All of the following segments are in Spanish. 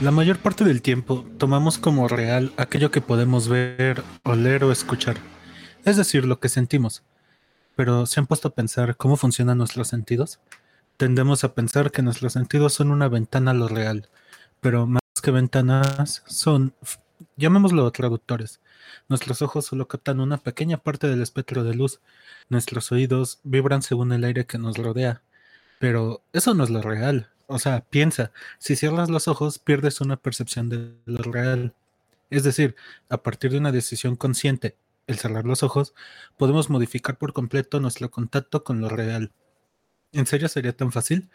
La mayor parte del tiempo tomamos como real aquello que podemos ver, oler o escuchar, es decir, lo que sentimos. Pero ¿se han puesto a pensar cómo funcionan nuestros sentidos? Tendemos a pensar que nuestros sentidos son una ventana a lo real, pero más que ventanas son, llamémoslo traductores. Nuestros ojos solo captan una pequeña parte del espectro de luz. Nuestros oídos vibran según el aire que nos rodea. Pero eso no es lo real. O sea, piensa, si cierras los ojos pierdes una percepción de lo real. Es decir, a partir de una decisión consciente, el cerrar los ojos, podemos modificar por completo nuestro contacto con lo real. ¿En serio sería tan fácil?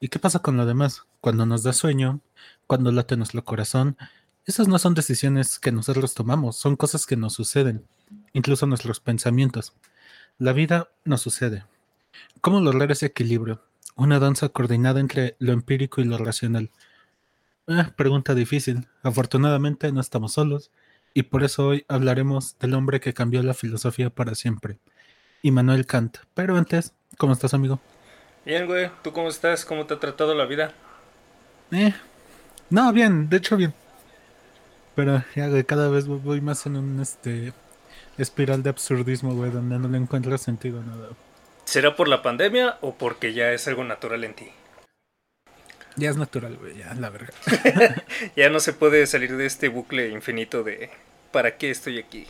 ¿Y qué pasa con lo demás? Cuando nos da sueño, cuando late nuestro corazón, esas no son decisiones que nosotros tomamos, son cosas que nos suceden, incluso nuestros pensamientos. La vida nos sucede. ¿Cómo lograr ese equilibrio? Una danza coordinada entre lo empírico y lo racional. Ah, pregunta difícil. Afortunadamente no estamos solos y por eso hoy hablaremos del hombre que cambió la filosofía para siempre, Immanuel Kant. Pero antes, ¿cómo estás, amigo? Bien, güey. ¿Tú cómo estás? ¿Cómo te ha tratado la vida? Eh, no, bien, de hecho bien. Pero ya, güey, cada vez voy más en un este espiral de absurdismo, güey, donde no le encuentro sentido a nada. ¿Será por la pandemia o porque ya es algo natural en ti? Ya es natural, güey, ya, la verdad. ya no se puede salir de este bucle infinito de ¿para qué estoy aquí?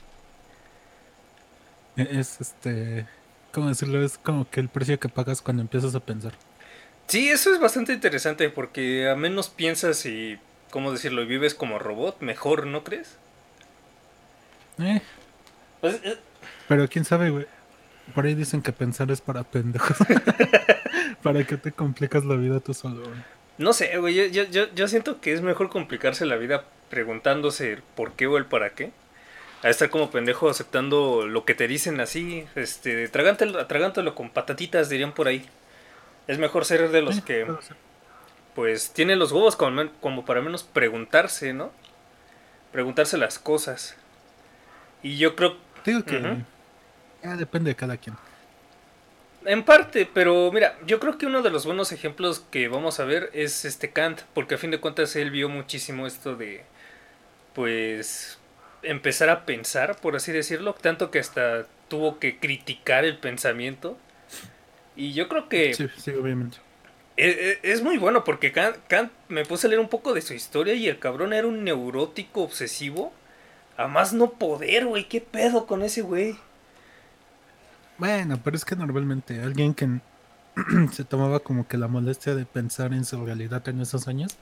Es este. ¿Cómo decirlo? Es como que el precio que pagas cuando empiezas a pensar. Sí, eso es bastante interesante porque a menos piensas y. ¿Cómo decirlo? Y vives como robot, mejor, ¿no crees? Eh. Pues, eh. Pero quién sabe, güey. Por ahí dicen que pensar es para pendejos. ¿Para qué te complicas la vida tú solo? No sé, güey. Yo, yo, yo, siento que es mejor complicarse la vida preguntándose por qué o el para qué. A estar como pendejo aceptando lo que te dicen así. Este, atragántelo, con patatitas, dirían por ahí. Es mejor ser de los que. Pues tiene los huevos como, como para menos preguntarse, ¿no? Preguntarse las cosas. Y yo creo. Digo que. Ya depende de cada quien. En parte, pero mira, yo creo que uno de los buenos ejemplos que vamos a ver es este Kant, porque a fin de cuentas él vio muchísimo esto de, pues, empezar a pensar, por así decirlo, tanto que hasta tuvo que criticar el pensamiento. Y yo creo que... Sí, sí, obviamente. Es, e, es muy bueno porque Kant, Kant, me puse a leer un poco de su historia y el cabrón era un neurótico obsesivo. A más no poder, güey, qué pedo con ese güey. Bueno, pero es que normalmente alguien que se tomaba como que la molestia de pensar en su realidad en esos años,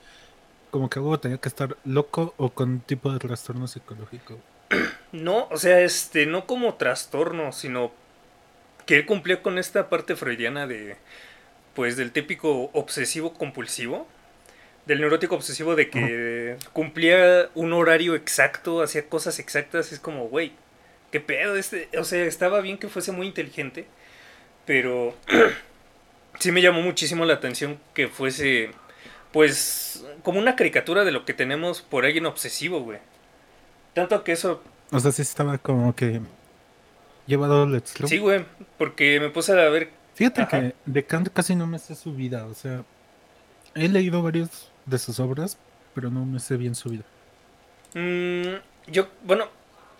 como que algo tenía que estar loco o con un tipo de trastorno psicológico. No, o sea, este, no como trastorno, sino que él cumplía con esta parte freudiana de, pues, del típico obsesivo compulsivo, del neurótico obsesivo de que cumplía un horario exacto, hacía cosas exactas, es como, güey, ¿Qué pedo? Este, o sea, estaba bien que fuese muy inteligente, pero sí me llamó muchísimo la atención que fuese, pues, como una caricatura de lo que tenemos por alguien obsesivo, güey. Tanto que eso... O sea, sí estaba como que llevado al extremo. Sí, güey, porque me puse a ver... Fíjate que de Kant casi no me sé su vida, o sea, he leído varios de sus obras, pero no me sé bien su vida. Mm, yo, bueno,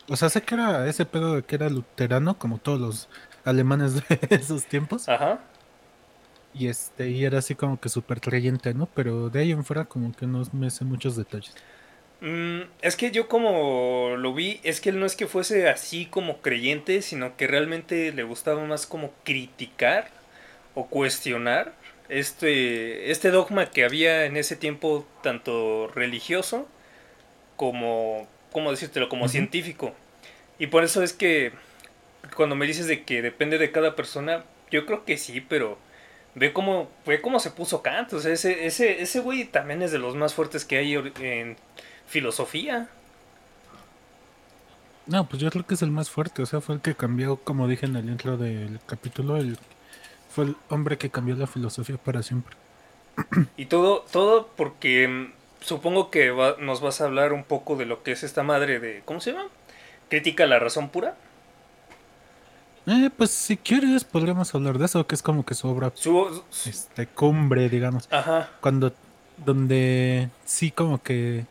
o sea, sé que era ese pedo de que era luterano, como todos los alemanes de esos tiempos. Ajá. Y este, y era así como que súper creyente, ¿no? Pero de ahí en fuera como que no me sé muchos detalles. Mm, es que yo como lo vi, es que él no es que fuese así como creyente, sino que realmente le gustaba más como criticar o cuestionar este, este dogma que había en ese tiempo, tanto religioso como ¿cómo decírtelo? Como científico. Y por eso es que cuando me dices de que depende de cada persona, yo creo que sí, pero ve cómo, ve cómo se puso Kant. O sea, ese, ese, ese güey también es de los más fuertes que hay en filosofía. No, pues yo creo que es el más fuerte. O sea, fue el que cambió, como dije en el intro del capítulo, el, fue el hombre que cambió la filosofía para siempre. Y todo, todo porque supongo que nos vas a hablar un poco de lo que es esta madre de, ¿cómo se llama? Crítica la razón pura. Eh, pues si quieres podríamos hablar de eso, que es como que su obra, este, cumbre, digamos. Ajá. Cuando donde sí como que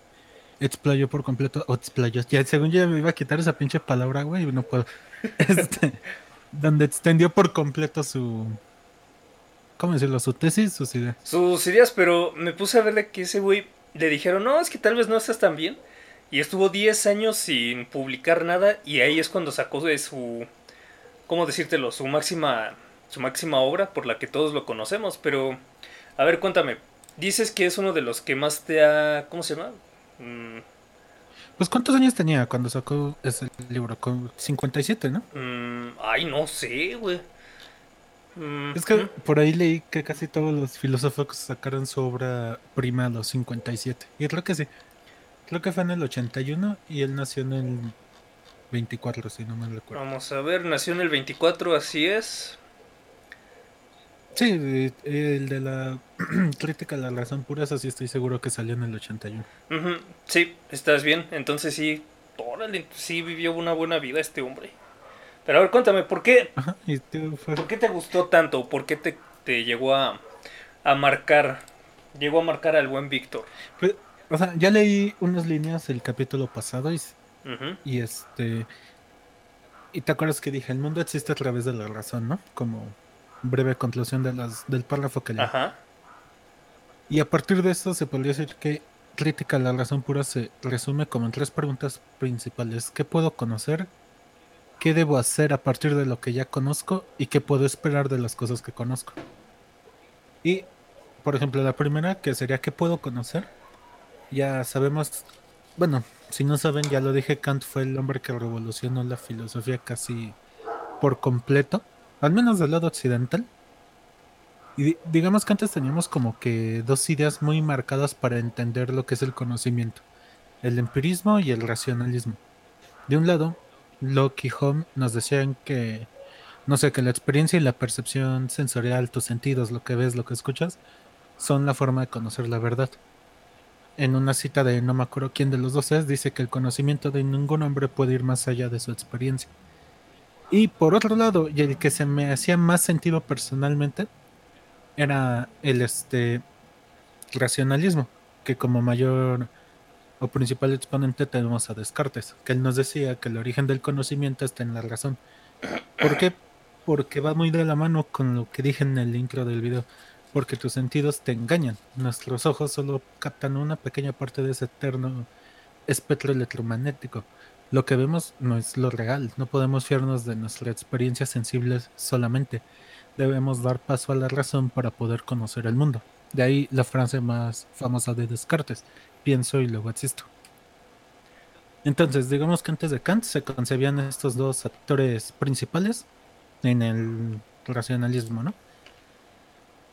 explayó por completo, o explayó, ya según yo me iba a quitar esa pinche palabra, güey, no puedo. Este, donde extendió por completo su, ¿cómo decirlo? Su tesis, sus ideas. Sus ideas, pero me puse a verle que ese güey le dijeron, no, es que tal vez no estás tan bien. Y estuvo 10 años sin publicar nada y ahí es cuando sacó de su, ¿cómo decírtelo? Su máxima, su máxima obra por la que todos lo conocemos. Pero, a ver, cuéntame, dices que es uno de los que más te ha, ¿cómo se llama? Mm. Pues ¿cuántos años tenía cuando sacó ese libro? Con 57, ¿no? Mm, ay, no sé, güey. Mm, es que por ahí leí que casi todos los filósofos sacaron su obra prima a los 57. Y creo que sí. Creo que fue en el 81 y él nació en el 24, si no me recuerdo. Vamos a ver, nació en el 24, así es. Sí, el de la crítica a la razón pura, así estoy seguro que salió en el 81. Sí, estás bien. Entonces sí, órale, sí vivió una buena vida este hombre. Pero a ver, cuéntame, ¿por qué, ¿por qué te gustó tanto? ¿Por qué te, te llegó a, a, marcar? Llegó a marcar al buen Víctor. Pues, o sea, ya leí unas líneas el capítulo pasado y, y este... Y te acuerdas que dije, el mundo existe a través de la razón, ¿no? Como breve conclusión de las, del párrafo que leí. Y a partir de esto se podría decir que crítica a la razón pura se resume como en tres preguntas principales. ¿Qué puedo conocer? ¿Qué debo hacer a partir de lo que ya conozco? ¿Y qué puedo esperar de las cosas que conozco? Y, por ejemplo, la primera, que sería ¿qué puedo conocer? Ya sabemos, bueno, si no saben, ya lo dije, Kant fue el hombre que revolucionó la filosofía casi por completo al menos del lado occidental. Y digamos que antes teníamos como que dos ideas muy marcadas para entender lo que es el conocimiento, el empirismo y el racionalismo. De un lado, Locke y Home nos decían que, no sé, que la experiencia y la percepción sensorial, tus sentidos, lo que ves, lo que escuchas, son la forma de conocer la verdad. En una cita de no me acuerdo quién de los dos es, dice que el conocimiento de ningún hombre puede ir más allá de su experiencia. Y por otro lado, y el que se me hacía más sentido personalmente, era el este racionalismo, que como mayor o principal exponente tenemos a Descartes, que él nos decía que el origen del conocimiento está en la razón. ¿Por qué? Porque va muy de la mano con lo que dije en el intro del video, porque tus sentidos te engañan. Nuestros ojos solo captan una pequeña parte de ese eterno espectro electromagnético lo que vemos no es lo real, no podemos fiarnos de nuestra experiencia sensible solamente. Debemos dar paso a la razón para poder conocer el mundo. De ahí la frase más famosa de Descartes, pienso y luego existo. Entonces, digamos que antes de Kant se concebían estos dos actores principales en el racionalismo, ¿no?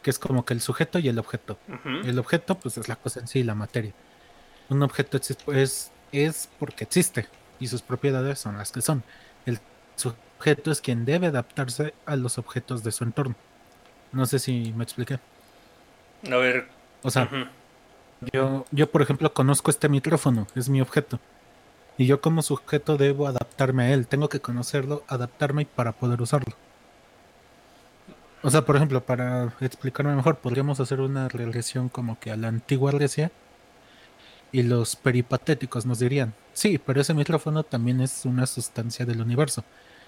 Que es como que el sujeto y el objeto. El objeto, pues es la cosa en sí, la materia. Un objeto es, es porque existe, y sus propiedades son las que son. El sujeto es quien debe adaptarse a los objetos de su entorno. No sé si me expliqué. A ver. O sea, yo, yo por ejemplo conozco este micrófono, es mi objeto. Y yo como sujeto debo adaptarme a él, tengo que conocerlo, adaptarme para poder usarlo. O sea, por ejemplo, para explicarme mejor, podríamos hacer una regresión como que a la antigua Grecia y los peripatéticos nos dirían, sí, pero ese micrófono también es una sustancia del universo.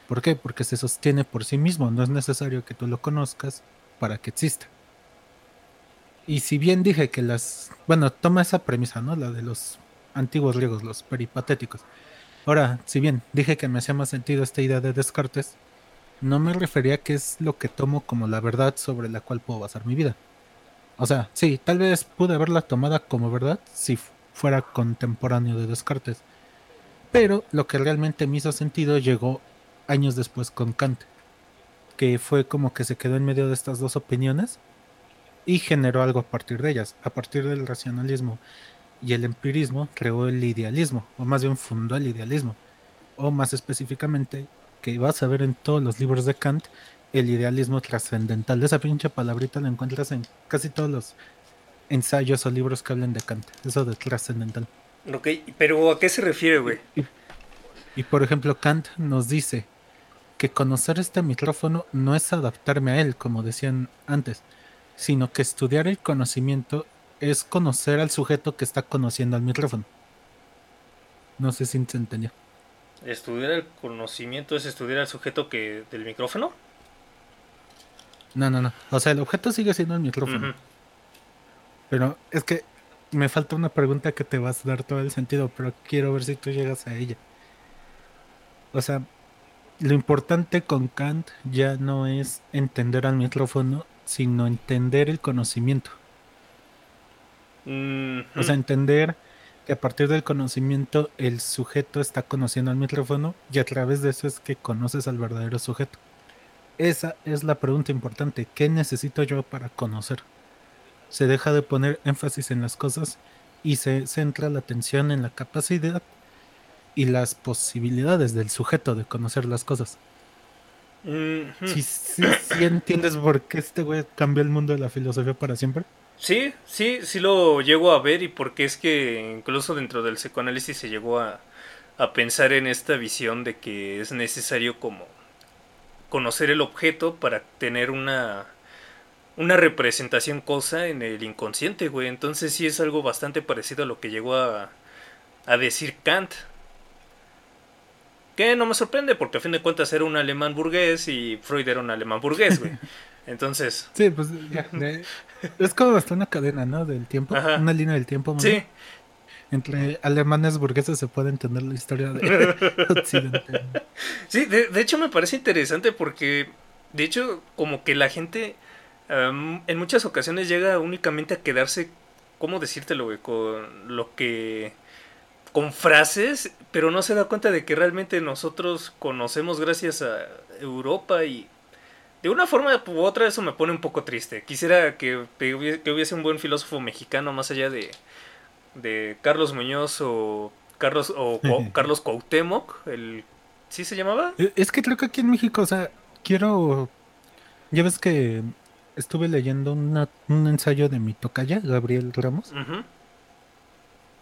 ¿Por qué? Porque se sostiene por sí mismo, no es necesario que tú lo conozcas para que exista. Y si bien dije que las... Bueno, toma esa premisa, ¿no? La de los antiguos griegos, los peripatéticos. Ahora, si bien dije que me hacía más sentido esta idea de Descartes, no me refería a que es lo que tomo como la verdad sobre la cual puedo basar mi vida. O sea, sí, tal vez pude haberla tomada como verdad si fuera contemporáneo de Descartes. Pero lo que realmente me hizo sentido llegó años después con Kant, que fue como que se quedó en medio de estas dos opiniones y generó algo a partir de ellas. A partir del racionalismo y el empirismo creó el idealismo, o más bien fundó el idealismo, o más específicamente, que vas a ver en todos los libros de Kant, el idealismo trascendental. Esa pinche palabrita la encuentras en casi todos los ensayos o libros que hablen de Kant, eso de trascendental. Ok, pero ¿a qué se refiere, güey? Y, por ejemplo, Kant nos dice que conocer este micrófono no es adaptarme a él, como decían antes, sino que estudiar el conocimiento es conocer al sujeto que está conociendo al micrófono. No sé si se entendió. ¿Estudiar el conocimiento es estudiar al sujeto que del micrófono? No, no, no. O sea, el objeto sigue siendo el micrófono. Pero es que me falta una pregunta que te vas a dar todo el sentido, pero quiero ver si tú llegas a ella. O sea, lo importante con Kant ya no es entender al micrófono, sino entender el conocimiento. O sea, entender que a partir del conocimiento el sujeto está conociendo al micrófono y a través de eso es que conoces al verdadero sujeto. Esa es la pregunta importante. ¿Qué necesito yo para conocer? Se deja de poner énfasis en las cosas y se centra la atención en la capacidad y las posibilidades del sujeto de conocer las cosas. Si ¿Sí, entiendes por qué este güey cambió el mundo de la filosofía para siempre? Sí, sí, sí lo llego a ver y porque es que incluso dentro del psicoanálisis se llegó a, a pensar en esta visión de que es necesario como conocer el objeto para tener una una representación cosa en el inconsciente, güey. Entonces sí es algo bastante parecido a lo que llegó a, a decir Kant. Que no me sorprende porque a fin de cuentas era un alemán burgués y Freud era un alemán burgués, güey. Entonces... Sí, pues ya, es como hasta una cadena, ¿no? Del tiempo, una línea del tiempo. Sí. Entre alemanes burgueses se puede entender la historia de Occidente. Sí, de, de hecho me parece interesante porque, de hecho, como que la gente en muchas ocasiones llega únicamente a quedarse, ¿cómo decírtelo, güey? Con lo que... con frases, pero no se da cuenta de que realmente nosotros conocemos gracias a Europa y... De una forma u otra eso me pone un poco triste. Quisiera que, que hubiese un buen filósofo mexicano más allá de, de Carlos Muñoz o Carlos o Carlos Cuauhtémoc, el ¿sí se llamaba? Eh, es que creo que aquí en México, o sea, quiero ya ves que estuve leyendo un ensayo de mi tocaya, Gabriel Ramos.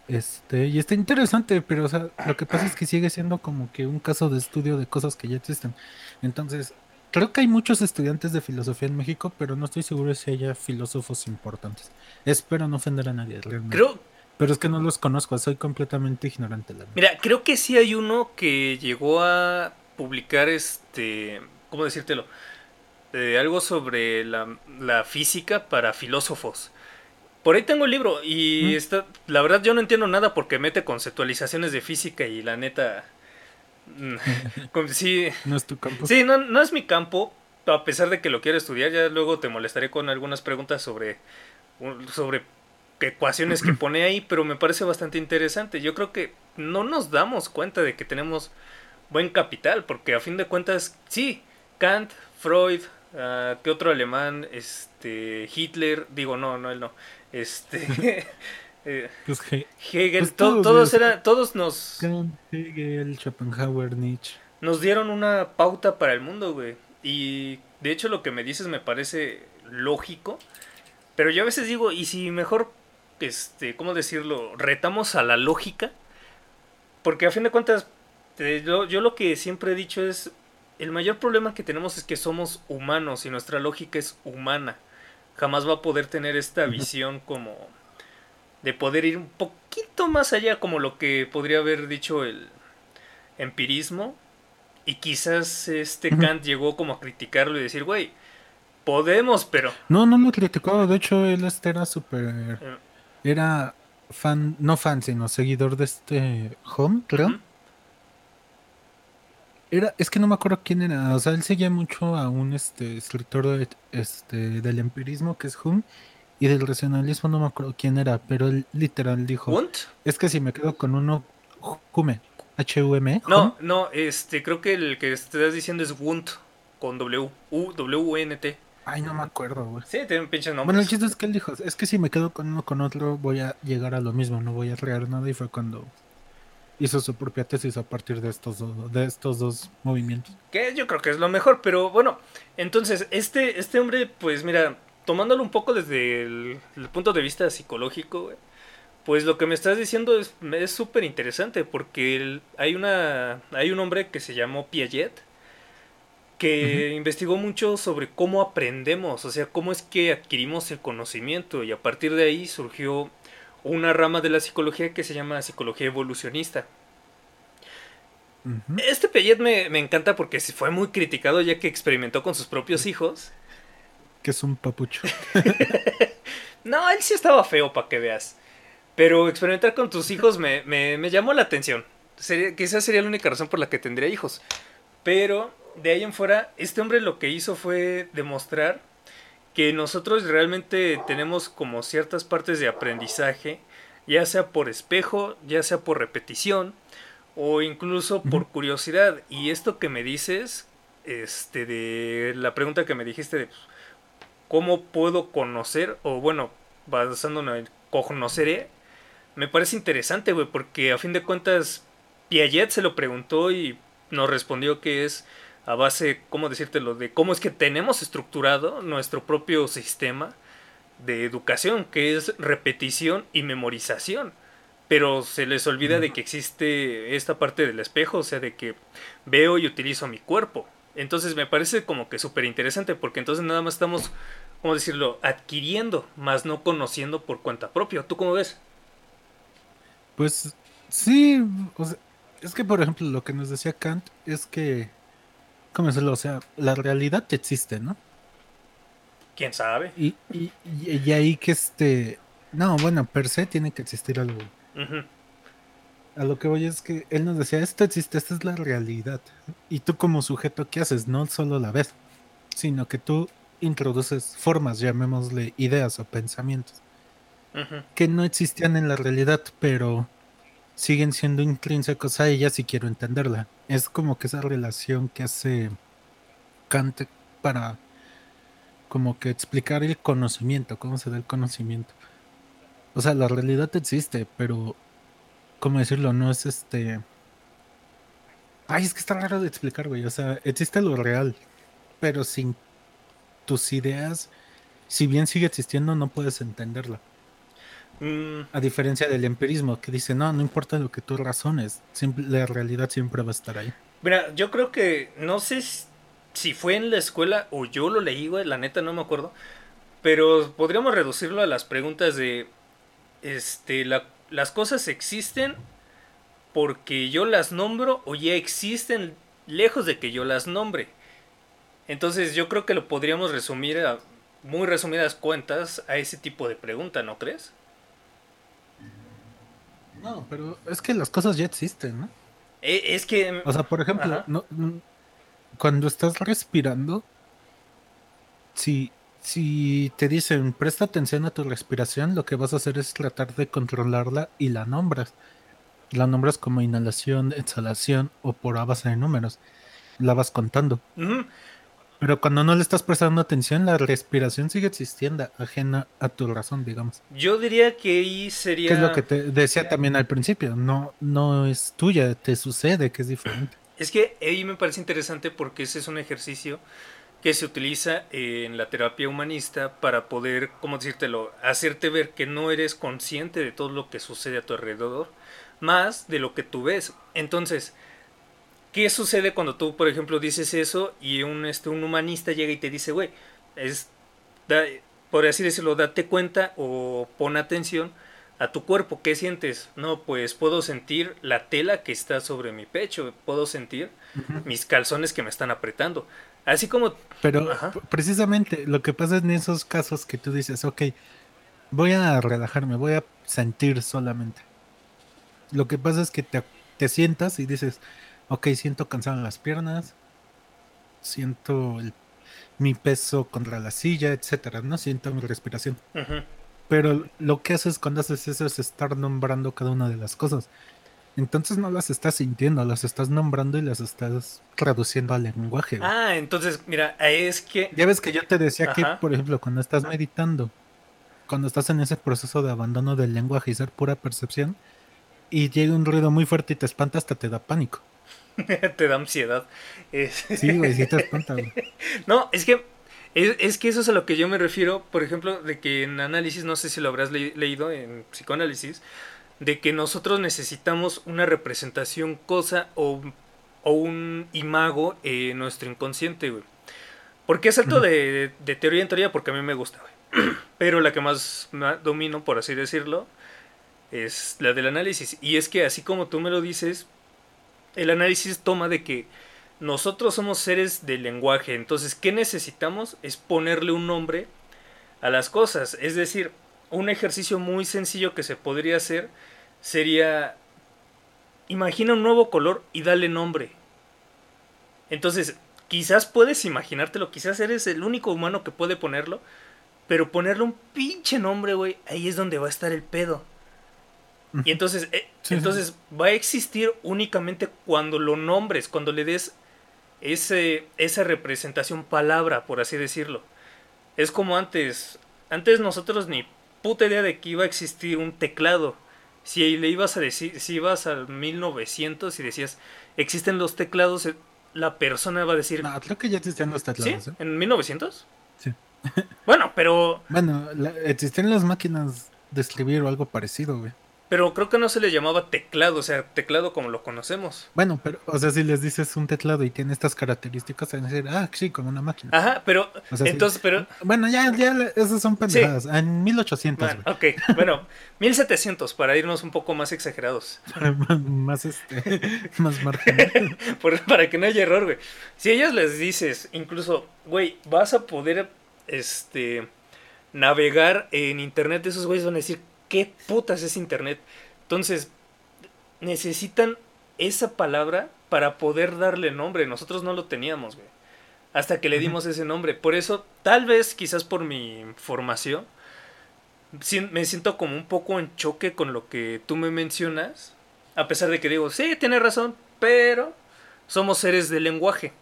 Este, y está interesante, pero o sea, lo que pasa es que sigue siendo como que un caso de estudio de cosas que ya existen. Entonces, creo que hay muchos estudiantes de filosofía en México, pero no estoy seguro si haya filósofos importantes. Espero no ofender a nadie, realmente. Creo... Pero es que no los conozco, soy completamente ignorante. Mira, creo que sí hay uno que llegó a publicar este, ¿cómo decírtelo? algo sobre la, física para filósofos. Por ahí tengo el libro y está, la verdad yo no entiendo nada porque mete conceptualizaciones de física y la neta... Sí, no es tu campo. Sí, no, no es mi campo, a pesar de que lo quiero estudiar, ya luego te molestaré con algunas preguntas sobre, sobre ecuaciones que pone ahí, pero me parece bastante interesante. Yo creo que no nos damos cuenta de que tenemos buen capital, porque a fin de cuentas, sí, Kant, Freud, Uh, ¿Qué otro alemán? Este. Hitler. Digo, no, no, él no. Este. eh, pues Hegel. Pues todos, todos, eran, todos nos. Hegel, Schopenhauer, Nietzsche. Nos dieron una pauta para el mundo, güey. Y de hecho, lo que me dices me parece lógico. Pero yo a veces digo, ¿y si mejor. Este, ¿cómo decirlo? Retamos a la lógica. Porque a fin de cuentas, yo, yo lo que siempre he dicho es el mayor problema que tenemos es que somos humanos y nuestra lógica es humana. Jamás va a poder tener esta visión como de poder ir un poquito más allá como lo que podría haber dicho el empirismo. Y quizás este Kant llegó como a criticarlo y decir, güey, podemos, pero... No, no lo criticó, de hecho él este era súper... Eh. Era fan, no fan, sino seguidor de este Home, creo. Es que no me acuerdo quién era, o sea, él seguía mucho a un este escritor este, del empirismo que es Hume y del racionalismo no me acuerdo quién era, pero él literal dijo, es que si me quedo con uno Hume, H U M. No, no, este creo que el que estás diciendo es Wundt con W, U W N T. Ay, no me acuerdo, güey. Sí, tiene un pinche nombre. Bueno, el chiste es que él dijo, es que si me quedo con uno con otro voy a llegar a lo mismo, no voy a crear nada y fue cuando hizo su propia tesis a partir de estos dos, de estos dos movimientos. Que yo creo que es lo mejor, pero bueno, entonces este, este hombre, pues mira, tomándolo un poco desde el, punto de vista psicológico, pues lo que me estás diciendo es súper interesante porque hay, una, hay un hombre que se llamó Piaget que investigó mucho sobre cómo aprendemos, o sea, cómo es que adquirimos el conocimiento y a partir de ahí surgió una rama de la psicología que se llama psicología evolucionista. Este Payet me, me, encanta porque fue muy criticado ya que experimentó con sus propios hijos. Que es un papucho. no, él sí estaba feo para que veas. Pero experimentar con tus hijos me, me, llamó la atención. Sería, quizás sería la única razón por la que tendría hijos. Pero de ahí en fuera, este hombre lo que hizo fue demostrar que nosotros realmente tenemos como ciertas partes de aprendizaje, ya sea por espejo, ya sea por repetición o incluso por curiosidad. Y esto que me dices, este, de la pregunta que me dijiste de pues, cómo puedo conocer, o bueno, basándonos en conoceré, me parece interesante, güey, porque a fin de cuentas Piaget se lo preguntó y nos respondió que es a base, ¿cómo decírtelo?, de cómo es que tenemos estructurado nuestro propio sistema de educación, que es repetición y memorización. Pero se les olvida de que existe esta parte del espejo, o sea, de que veo y utilizo mi cuerpo. Entonces me parece como que súper interesante, porque entonces nada más estamos, ¿cómo decirlo?, adquiriendo, más no conociendo por cuenta propia. ¿Tú cómo ves? Pues sí, es que por ejemplo lo que nos decía Kant es que ¿Cómo decirlo? O sea, la realidad existe, ¿no? ¿Quién sabe? Y, y, ahí que este... No, bueno, per se tiene que existir algo. A lo que voy es que él nos decía, esto existe, esta es la realidad. Y tú como sujeto, ¿qué haces? No solo la ves, sino que tú introduces formas, llamémosle ideas o pensamientos, que no existían en la realidad, pero siguen siendo intrínsecos a ella si quiero entenderla. Es como que esa relación que hace Kant para como que explicar el conocimiento, cómo se da el conocimiento. O sea, la realidad existe, pero ¿cómo decirlo? No es este... Ay, es que está raro de explicar, güey. O sea, existe lo real, pero sin tus ideas, si bien sigue existiendo, no puedes entenderla. Mm. A diferencia del empirismo, que dice, no, no importa lo que tú razones, la realidad siempre va a estar ahí. Mira, yo creo que, no sé si fue en la escuela o yo lo leí, güey, la neta no me acuerdo, pero podríamos reducirlo a las preguntas de, este, las cosas existen porque yo las nombro o ya existen lejos de que yo las nombre. Entonces yo creo que lo podríamos resumir a muy resumidas cuentas a ese tipo de pregunta, ¿no crees? No, pero es que las cosas ya existen, ¿no? Eh, es que... O sea, por ejemplo, cuando estás respirando, si, si te dicen presta atención a tu respiración, lo que vas a hacer es tratar de controlarla y la nombras. La nombras como inhalación, exhalación o por a base de números. La vas contando. Pero cuando no le estás prestando atención, la respiración sigue existiendo, ajena a tu razón, digamos. Yo diría que ahí sería... Que es lo que te decía también al principio, no, no es tuya, te sucede que es diferente. Es que ahí me parece interesante porque ese es un ejercicio que se utiliza en la terapia humanista para poder, ¿cómo decírtelo?, hacerte ver que no eres consciente de todo lo que sucede a tu alrededor, más de lo que tú ves. Entonces, ¿Qué sucede cuando tú, por ejemplo, dices eso y un, este, un humanista llega y te dice, güey, es, por así decirlo, date cuenta o pon atención a tu cuerpo, ¿qué sientes? No, pues puedo sentir la tela que está sobre mi pecho, puedo sentir mis calzones que me están apretando. Así como... Pero precisamente lo que pasa en esos casos que tú dices, ok, voy a relajarme, voy a sentir solamente. Lo que pasa es que te, te sientas y dices, ok, siento cansado en las piernas, siento mi peso contra la silla, etcétera, ¿no? Siento mi respiración. Pero lo que haces cuando haces eso es estar nombrando cada una de las cosas. Entonces no las estás sintiendo, las estás nombrando y las estás traduciendo al lenguaje. Ah, entonces, mira, es que... Ya ves que yo te decía que, por ejemplo, cuando estás meditando, cuando estás en ese proceso de abandono del lenguaje y ser pura percepción, y llega un ruido muy fuerte y te espanta, hasta te da pánico. te da ansiedad. Sí, güey, sí te espanta, No, es que es, que eso es a lo que yo me refiero, por ejemplo, de que en análisis, no sé si lo habrás leído en psicoanálisis, de que nosotros necesitamos una representación cosa o o un imago en nuestro inconsciente, güey. ¿Por qué salto de, de, teoría en teoría? Porque a mí me gusta, güey. Pero la que más domino, por así decirlo, es la del análisis. Y es que así como tú me lo dices, el análisis toma de que nosotros somos seres de lenguaje. Entonces, ¿qué necesitamos? Es ponerle un nombre a las cosas. Es decir, un ejercicio muy sencillo que se podría hacer sería, imagina un nuevo color y dale nombre. Entonces, quizás puedes imaginártelo, quizás eres el único humano que puede ponerlo, pero ponerle un pinche nombre, güey, ahí es donde va a estar el pedo. Y entonces, eh, entonces va a existir únicamente cuando lo nombres, cuando le des ese, esa representación palabra, por así decirlo. Es como antes. Antes nosotros ni puta idea de que iba a existir un teclado. Si le ibas a decir, si ibas al 1900 y decías, existen los teclados, eh, la persona va a decir... No, creo que ya existían los teclados. ¿Sí? ¿eh? ¿En 1900? Sí. bueno, pero... Bueno, existen las máquinas de escribir o algo parecido, güey. Pero creo que no se le llamaba teclado, o sea, teclado como lo conocemos. Bueno, pero, o sea, si les dices un teclado y tiene estas características, van a decir, ah, sí, como una máquina. Ajá, pero, entonces, pero... Bueno, ya, ya, esas son pendejadas. En 1800, bueno, Ok, bueno, 1700, para irnos un poco más exagerados. más, este, más marginal. para que no haya error, güey. Si ellos les dices, incluso, güey, vas a poder, este, navegar en internet, esos güeyes van a decir, ¿qué putas es Internet? Entonces, necesitan esa palabra para poder darle nombre. Nosotros no lo teníamos, güey. Hasta que le dimos ese nombre. Por eso, tal vez, quizás por mi formación, me siento como un poco en choque con lo que tú me mencionas. A pesar de que digo, sí, tiene razón, pero somos seres de lenguaje.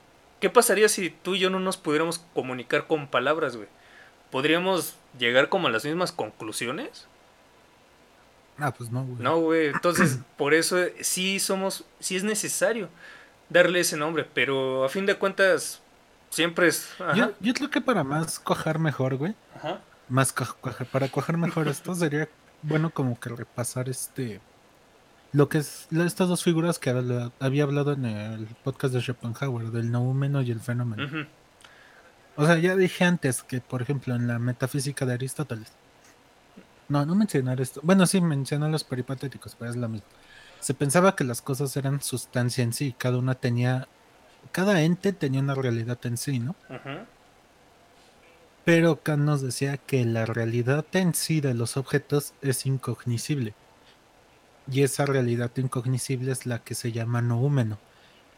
¿Qué pasaría si tú y yo no nos pudiéramos comunicar con palabras, güey? ¿Podríamos llegar como a las mismas conclusiones? Ah, pues no, güey. No, güey. Entonces, por eso sí somos, sí es necesario darle ese nombre, pero a fin de cuentas, siempre es... Yo, yo, creo que para más cuajar mejor, güey. Ajá. Más cuajar, para cuajar mejor esto sería bueno como que repasar este... Lo que es estas dos figuras que había hablado en el podcast de Schopenhauer, del noumeno y el fenómeno. O sea, ya dije antes que, por ejemplo, en la metafísica de Aristóteles, no, no mencionar esto. Bueno, sí, mencionó los peripatéticos, pero es lo mismo. Se pensaba que las cosas eran sustancia en sí, cada una tenía, cada ente tenía una realidad en sí, ¿no? Pero Kant nos decía que la realidad en sí de los objetos es incognoscible. Y esa realidad incognoscible es la que se llama noúmeno.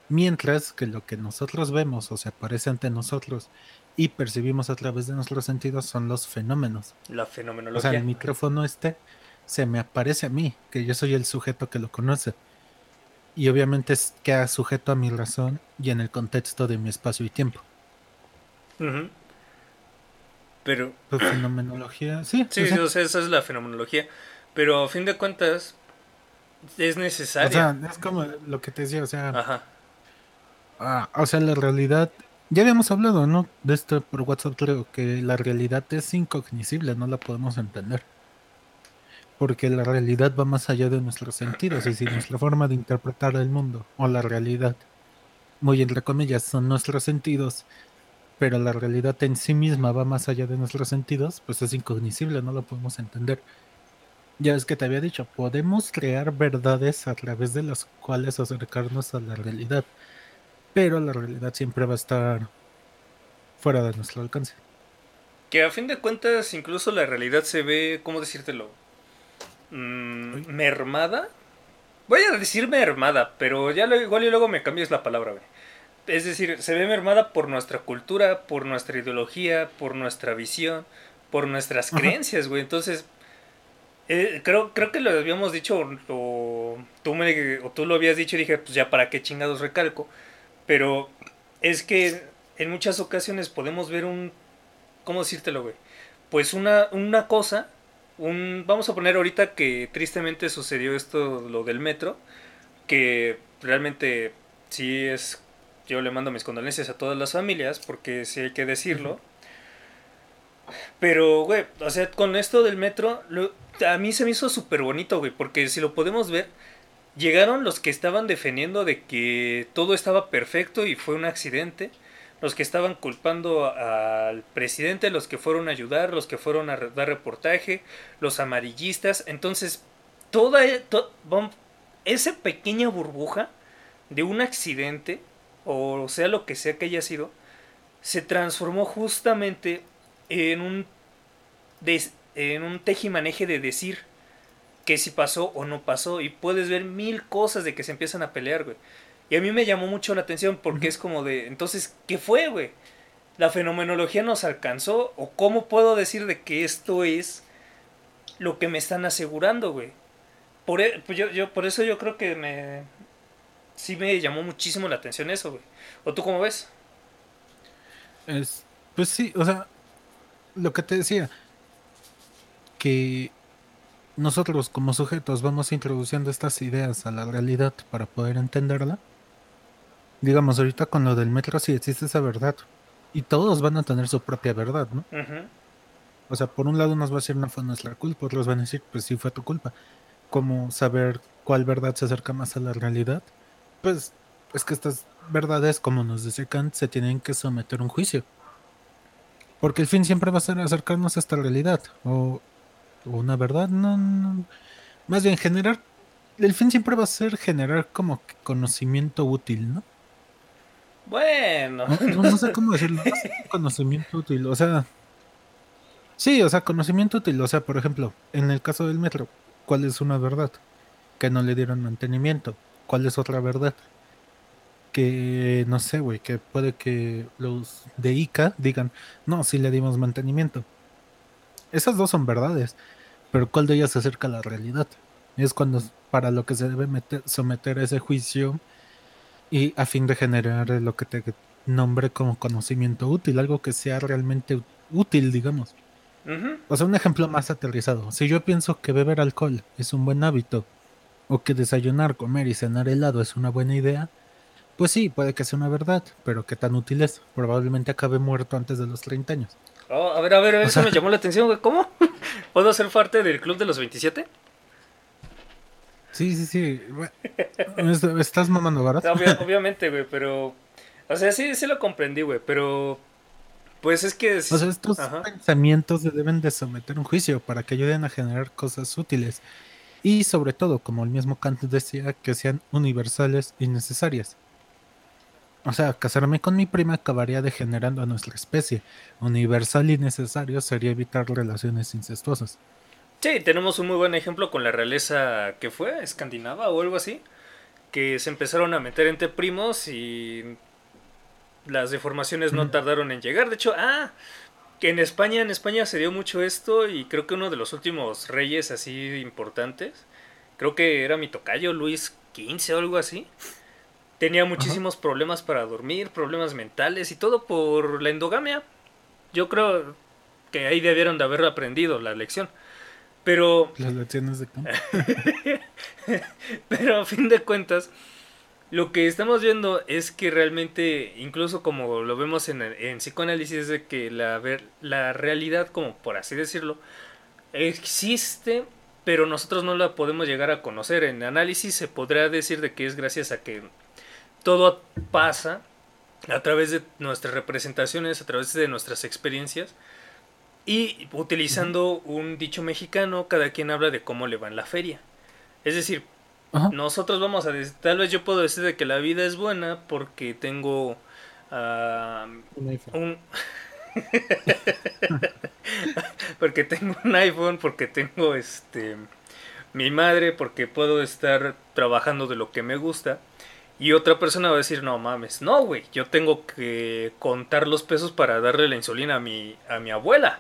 Mientras que lo que nosotros vemos o se aparece ante nosotros y percibimos a través de nuestros sentidos son los fenómenos. La fenomenología. O sea, el micrófono este se me aparece a mí, que yo soy el sujeto que lo conoce. Y obviamente es queda sujeto a mi razón y en el contexto de mi espacio y tiempo. Pero. Pues, fenomenología, sí. Sí, esa es la fenomenología. Pero a fin de cuentas, es necesario. O sea, es como lo que te decía, o sea. Ajá. Ah, o sea, la realidad ya habíamos hablado, ¿no? De esto por WhatsApp, creo que la realidad es incognoscible, no la podemos entender. Porque la realidad va más allá de nuestros sentidos, y si nuestra forma de interpretar el mundo o la realidad, muy entre comillas, son nuestros sentidos, pero la realidad en sí misma va más allá de nuestros sentidos, pues es incognoscible, no lo podemos entender. Ya es que te había dicho, podemos crear verdades a través de las cuales acercarnos a la realidad pero la realidad siempre va a estar fuera de nuestro alcance. Que a fin de cuentas incluso la realidad se ve, ¿cómo decírtelo? Mm, mermada. Voy a decir mermada, pero ya igual y luego me cambias la palabra, güey. Es decir, se ve mermada por nuestra cultura, por nuestra ideología, por nuestra visión, por nuestras creencias, güey. Entonces, eh, creo, creo que lo habíamos dicho, o, tú me, o tú lo habías dicho y dije, pues ya para qué chingados recalco. Pero es que en muchas ocasiones podemos ver un... ¿Cómo decírtelo, güey? Pues una, una cosa, un, vamos a poner ahorita que tristemente sucedió esto, lo del metro, que realmente sí es... Yo le mando mis condolencias a todas las familias, porque sí hay que decirlo. Pero, güey, o sea, con esto del metro, a mí se me hizo súper bonito, güey, porque si lo podemos ver, llegaron los que estaban defendiendo de que todo estaba perfecto y fue un accidente, los que estaban culpando al presidente, los que fueron a ayudar, los que fueron a dar reportaje, los amarillistas, entonces toda e, esa pequeña burbuja de un accidente, o sea lo que sea que haya sido, se transformó justamente en un, en un tejimaneje de decir que si pasó o no pasó. Y puedes ver mil cosas de que se empiezan a pelear, güey. Y a mí me llamó mucho la atención porque es como de, entonces, ¿qué fue, güey? ¿La fenomenología nos alcanzó? ¿O cómo puedo decir de que esto es lo que me están asegurando, güey? Por, e, pues yo, yo, por eso yo creo que me... Sí me llamó muchísimo la atención eso, güey. ¿O tú cómo ves? Es, pues sí, o sea, lo que te decía, que nosotros como sujetos vamos introduciendo estas ideas a la realidad para poder entenderla. Digamos, ahorita con lo del metro sí existe esa verdad. Y todos van a tener su propia verdad, ¿no? O sea, por un lado nos va a decir, no fue nuestra culpa, otros van a decir, pues sí fue tu culpa. ¿Cómo saber cuál verdad se acerca más a la realidad? Pues es que estas verdades, como nos decía Kant, se tienen que someter a un juicio. Porque el fin siempre va a ser acercarnos a esta realidad. O, una verdad, no, no. Más bien generar. El fin siempre va a ser generar como conocimiento útil, ¿no? Bueno. No, sé cómo decirlo. conocimiento útil. O sea. Sí, o sea, conocimiento útil. O sea, por ejemplo, en el caso del metro, ¿cuál es una verdad? Que no le dieron mantenimiento. ¿Cuál es otra verdad? que, no sé, güey, que puede que los de ICA digan, no, sí le dimos mantenimiento. Esas dos son verdades, pero ¿cuál de ellas se acerca a la realidad? Es cuando, para lo que se debe meter, someter a ese juicio y a fin de generar lo que te nombre como conocimiento útil, algo que sea realmente útil, digamos. O sea, un ejemplo más aterrizado. Si yo pienso que beber alcohol es un buen hábito, o que desayunar, comer y cenar helado es una buena idea, pues sí, puede que sea una verdad, pero ¿qué tan útil es? Probablemente acabe muerto antes de los 30 años. Oh, a ver, a ver, eso me llamó la atención, güey. ¿Cómo? ¿Puedo ser parte del club de los 27? Sí, sí, sí. Estás mamando, ¿verdad? obviamente, güey, pero... O sea, sí, sí lo comprendí, güey, pero... Pues es que... O sea, estos pensamientos se deben de someter a un juicio para que ayuden a generar cosas útiles. Y sobre todo, como el mismo Kant decía, que sean universales y necesarias. O sea, casarme con mi prima acabaría degenerando a nuestra especie. Universal y necesario sería evitar relaciones incestuosas. Sí, tenemos un muy buen ejemplo con la realeza que fue, escandinava o algo así, que se empezaron a meter entre primos y las deformaciones no tardaron en llegar. De hecho, ah, que en España, en España se dio mucho esto y creo que uno de los últimos reyes así importantes, creo que era mi tocayo Luis XV o algo así Tenía muchísimos problemas para dormir, problemas mentales y todo por la endogamia. Yo creo que ahí debieron de haber aprendido la lección. Pero... Las lecciones de Pero a fin de cuentas, lo que estamos viendo es que realmente, incluso como lo vemos en, en psicoanálisis, es de que la, la realidad, como por así decirlo, existe, pero nosotros no la podemos llegar a conocer. En análisis se podrá decir de que es gracias a que todo pasa a través de nuestras representaciones, a través de nuestras experiencias. Y utilizando un dicho mexicano, cada quien habla de cómo le va en la feria. Es decir, nosotros vamos a decir, tal vez yo puedo decir de que la vida es buena porque tengo ah, un, porque tengo un iPhone, porque tengo este mi madre, porque puedo estar trabajando de lo que me gusta. Y otra persona va a decir, no mames, no, güey, yo tengo que contar los pesos para darle la insulina a mi, a mi abuela.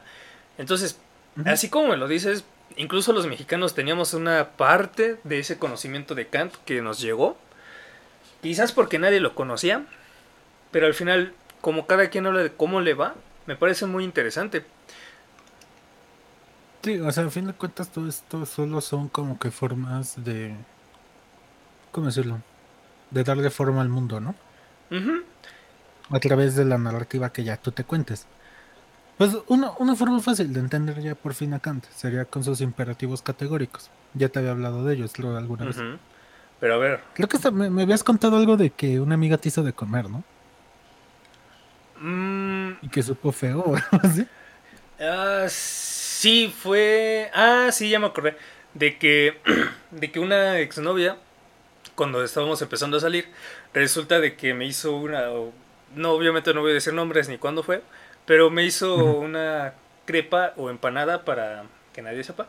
Entonces, así como me lo dices, incluso los mexicanos teníamos una parte de ese conocimiento de Kant que nos llegó. Quizás porque nadie lo conocía, pero al final, como cada quien habla de cómo le va, me parece muy interesante. Sí, o sea, al fin de cuentas todo esto solo son como que formas de... ¿Cómo decirlo? De darle forma al mundo, ¿no? A través de la narrativa que ya tú te cuentes. Pues una, una forma fácil de entender ya por fin a Kant sería con sus imperativos categóricos. Ya te había hablado de ellos luego alguna vez. Pero a ver. Creo que me, habías contado algo de que una amiga te hizo de comer, ¿no? Mm. Y que supo feo o algo así. Ah, sí, fue. Ah, sí, ya me acordé. De que, de que una exnovia, cuando estábamos empezando a salir, resulta de que me hizo una. No, obviamente no voy a decir nombres ni cuándo fue, pero me hizo una crepa o empanada para que nadie sepa.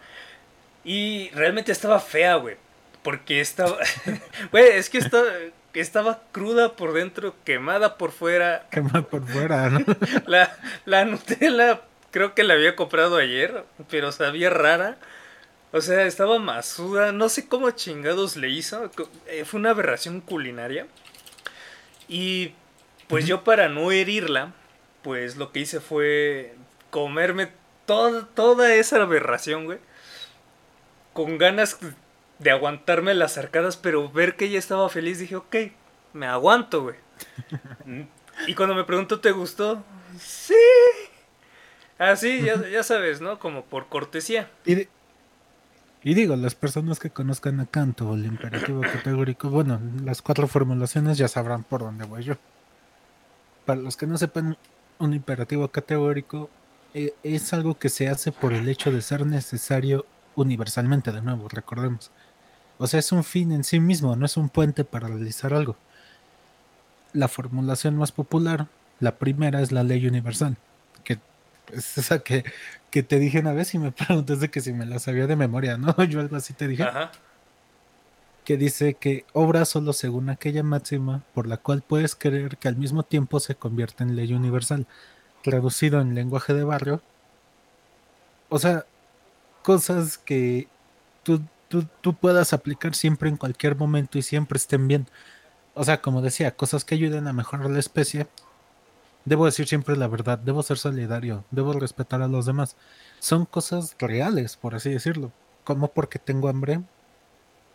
Y realmente estaba fea, güey. Porque estaba. Güey, es que estaba, estaba cruda por dentro, quemada por fuera. Quemada por fuera, ¿no? La, la Nutella creo que la había comprado ayer, pero sabía rara. O sea, estaba masuda. No sé cómo chingados le hizo. Eh, fue una aberración culinaria. Y pues yo para no herirla, pues lo que hice fue comerme toda, toda esa aberración, güey. Con ganas de aguantarme las arcadas, pero ver que ella estaba feliz, dije, ok, me aguanto, güey. y cuando me preguntó, ¿te gustó? Sí. Así, ya, ya sabes, ¿no? Como por cortesía. Y, y digo, las personas que conozcan a Canto el imperativo categórico, bueno, las cuatro formulaciones ya sabrán por dónde voy yo. Para los que no sepan, un imperativo categórico eh, es algo que se hace por el hecho de ser necesario universalmente, de nuevo, recordemos. O sea, es un fin en sí mismo, no es un puente para realizar algo. La formulación más popular, la primera es la ley universal, es esa que, que te dije una vez y me preguntaste que si me la sabía de memoria, ¿no? Yo algo así te dije. Ajá. Que dice que obra solo según aquella máxima por la cual puedes creer que al mismo tiempo se convierte en ley universal. Traducido en lenguaje de barrio. O sea, cosas que tú tú, puedas aplicar siempre en cualquier momento y siempre estén bien. O sea, como decía, cosas que ayuden a mejorar la especie. Debo decir siempre la verdad, debo ser solidario, debo respetar a los demás. Son cosas reales, por así decirlo. Como porque tengo hambre,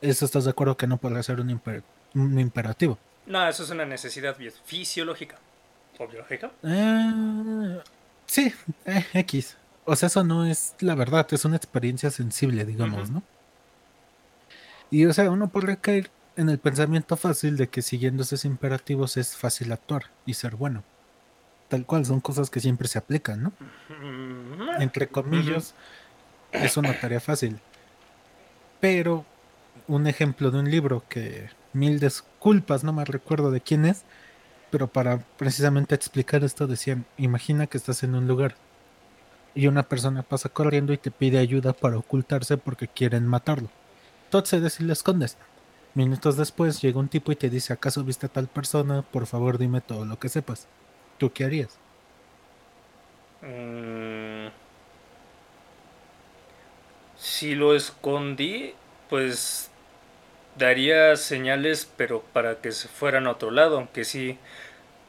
eso estás de acuerdo que no puede ser un, imperativo. No, eso es una necesidad fisiológica. ¿O biológica? Eh, sí, eh, X. O sea, eso no es la verdad, es una experiencia sensible, digamos, ¿no? Y o sea, uno podría caer en el pensamiento fácil de que siguiendo esos imperativos es fácil actuar y ser bueno. Tal cual, son cosas que siempre se aplican, ¿no? Entre comillas, es una tarea fácil. Pero un ejemplo de un libro que mil disculpas, no me recuerdo de quién es, pero para precisamente explicar esto decían, imagina que estás en un lugar y una persona pasa corriendo y te pide ayuda para ocultarse porque quieren matarlo Tú accedes y le escondes. Minutos después llega un tipo y te dice, ¿acaso viste a tal persona? Por favor dime todo lo que sepas. ¿Tú qué harías? Mm. si lo escondí, pues daría señales, pero para que se fueran a otro lado, aunque sí,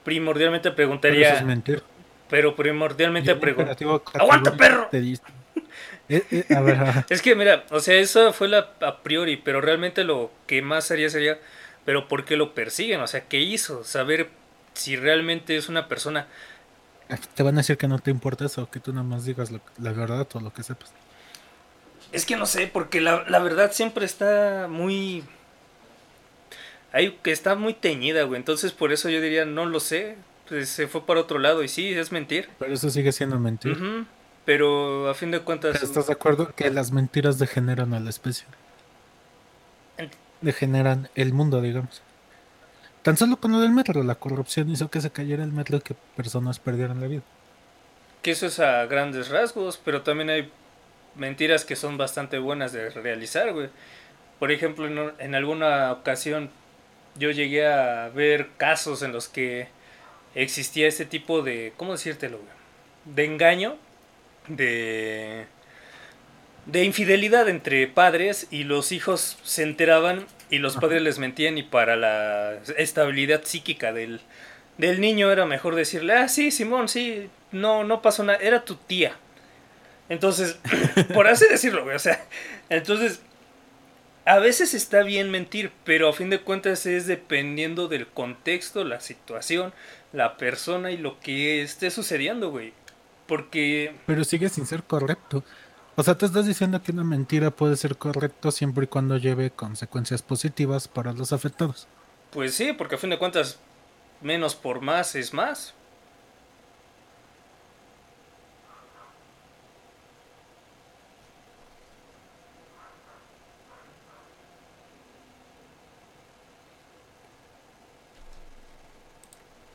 primordialmente preguntaría... Pero eso es mentir. Pero primordialmente preguntaría... ¡Aguanta, perro! Te eh, eh, es que mira, o sea, eso fue la a priori, pero realmente lo que más haría sería, pero ¿por qué lo persiguen? O sea, ¿qué hizo? Saber si realmente es una persona. Te van a decir que no te importa eso, que tú nada más digas la verdad o lo que sepas. Es que no sé, porque la, la verdad siempre está muy... Hay, que está muy teñida, güey. Entonces por eso yo diría, no lo sé. Pues se fue para otro lado y sí, es mentir. Pero eso sigue siendo mentir. Pero a fin de cuentas... ¿Estás de acuerdo que las mentiras degeneran a la especie? Degeneran el mundo, digamos. Tan solo con lo del metro, la corrupción hizo que se cayera el metro y que personas perdieran la vida. Que eso es a grandes rasgos, pero también hay mentiras que son bastante buenas de realizar, güey. Por ejemplo, en, alguna ocasión yo llegué a ver casos en los que existía este tipo de, ¿cómo decírtelo? Güey? De engaño de, de infidelidad entre padres y los hijos se enteraban y los padres les mentían y para la estabilidad psíquica del, del niño era mejor decirle, ah, sí, Simón, sí, no, no pasó nada, era tu tía. Entonces, por así decirlo, o sea, entonces, a veces está bien mentir, pero a fin de cuentas es dependiendo del contexto, la situación, la persona y lo que esté sucediendo, güey. Porque... Pero sigue sin ser correcto. O sea, te estás diciendo que una mentira puede ser correcto siempre y cuando lleve consecuencias positivas para los afectados. Pues sí, porque a fin de cuentas, menos por más es más.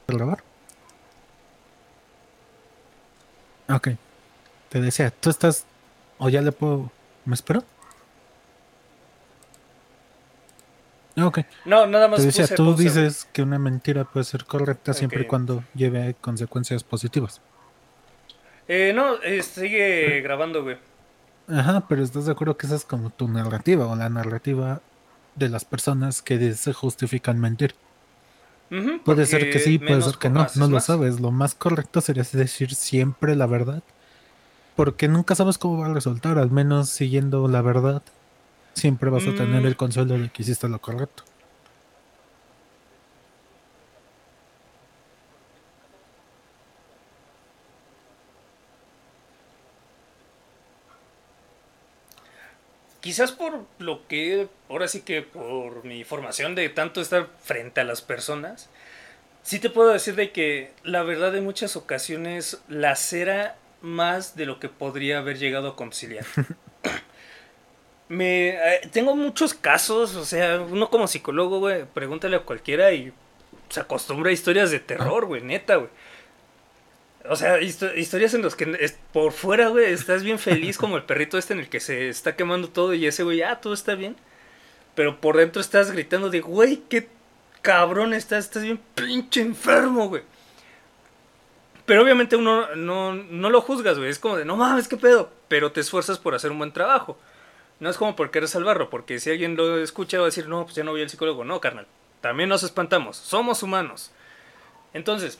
grabar? Ok. Te decía, tú estás. O ya le puedo. ¿Me espero? Ok. No, nada más. Te decía, tú dices que una mentira puede ser correcta siempre y cuando lleve consecuencias positivas. Eh, no, eh, sigue grabando, güey. Ajá, pero estás de acuerdo que esa es como tu narrativa o la narrativa de las personas que se justifican mentir puede ser que sí, puede ser que no, no lo sabes. Lo más correcto sería decir siempre la verdad. Porque nunca sabes cómo va a resultar, al menos siguiendo la verdad. Siempre vas a tener mm. el consuelo de que hiciste lo correcto. quizás por lo que, ahora sí que por mi formación de tanto estar frente a las personas, sí te puedo decir de que la verdad en muchas ocasiones la cera más de lo que podría haber llegado a conciliar. Me, eh, tengo muchos casos, o sea, uno como psicólogo, güey, pregúntale a cualquiera y se acostumbra a historias de terror, güey, neta, güey. O sea, historias en las que por fuera, güey, estás bien feliz como el perrito este en el que se está quemando todo y ese güey, ah, todo está bien. Pero por dentro estás gritando de, güey, qué cabrón estás, estás bien pinche enfermo, güey. Pero obviamente uno no, no lo juzgas, güey. Es como de, no mames, qué pedo. Pero te esfuerzas por hacer un buen trabajo. No es como por querer salvarlo, porque si alguien lo escucha va a decir, no, pues ya no voy al psicólogo. No, carnal. También nos espantamos. Somos humanos. Entonces,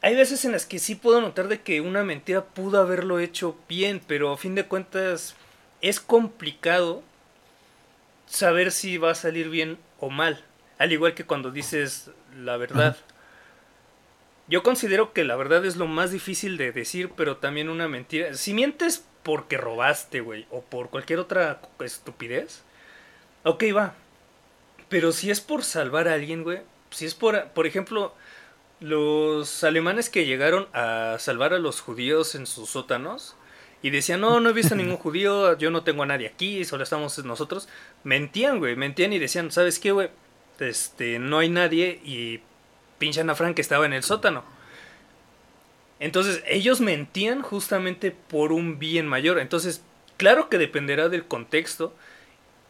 hay veces en las que sí puedo notar de que una mentira pudo haberlo hecho bien, pero a fin de cuentas es complicado saber si va a salir bien o mal. Al igual que cuando dices la verdad. Yo considero que la verdad es lo más difícil de decir, pero también una mentira. Si mientes porque robaste, güey, o por cualquier otra estupidez, ok, va. Pero si es por salvar a alguien, güey, si es por, por ejemplo, los alemanes que llegaron a salvar a los judíos en sus sótanos y decían, no, no he visto ningún judío, yo no tengo a nadie aquí, solo estamos nosotros, mentían, güey, mentían y decían, ¿sabes qué, güey? Este, no hay nadie y pinchan a Frank que estaba en el sótano. Entonces, ellos mentían justamente por un bien mayor. Entonces, claro que dependerá del contexto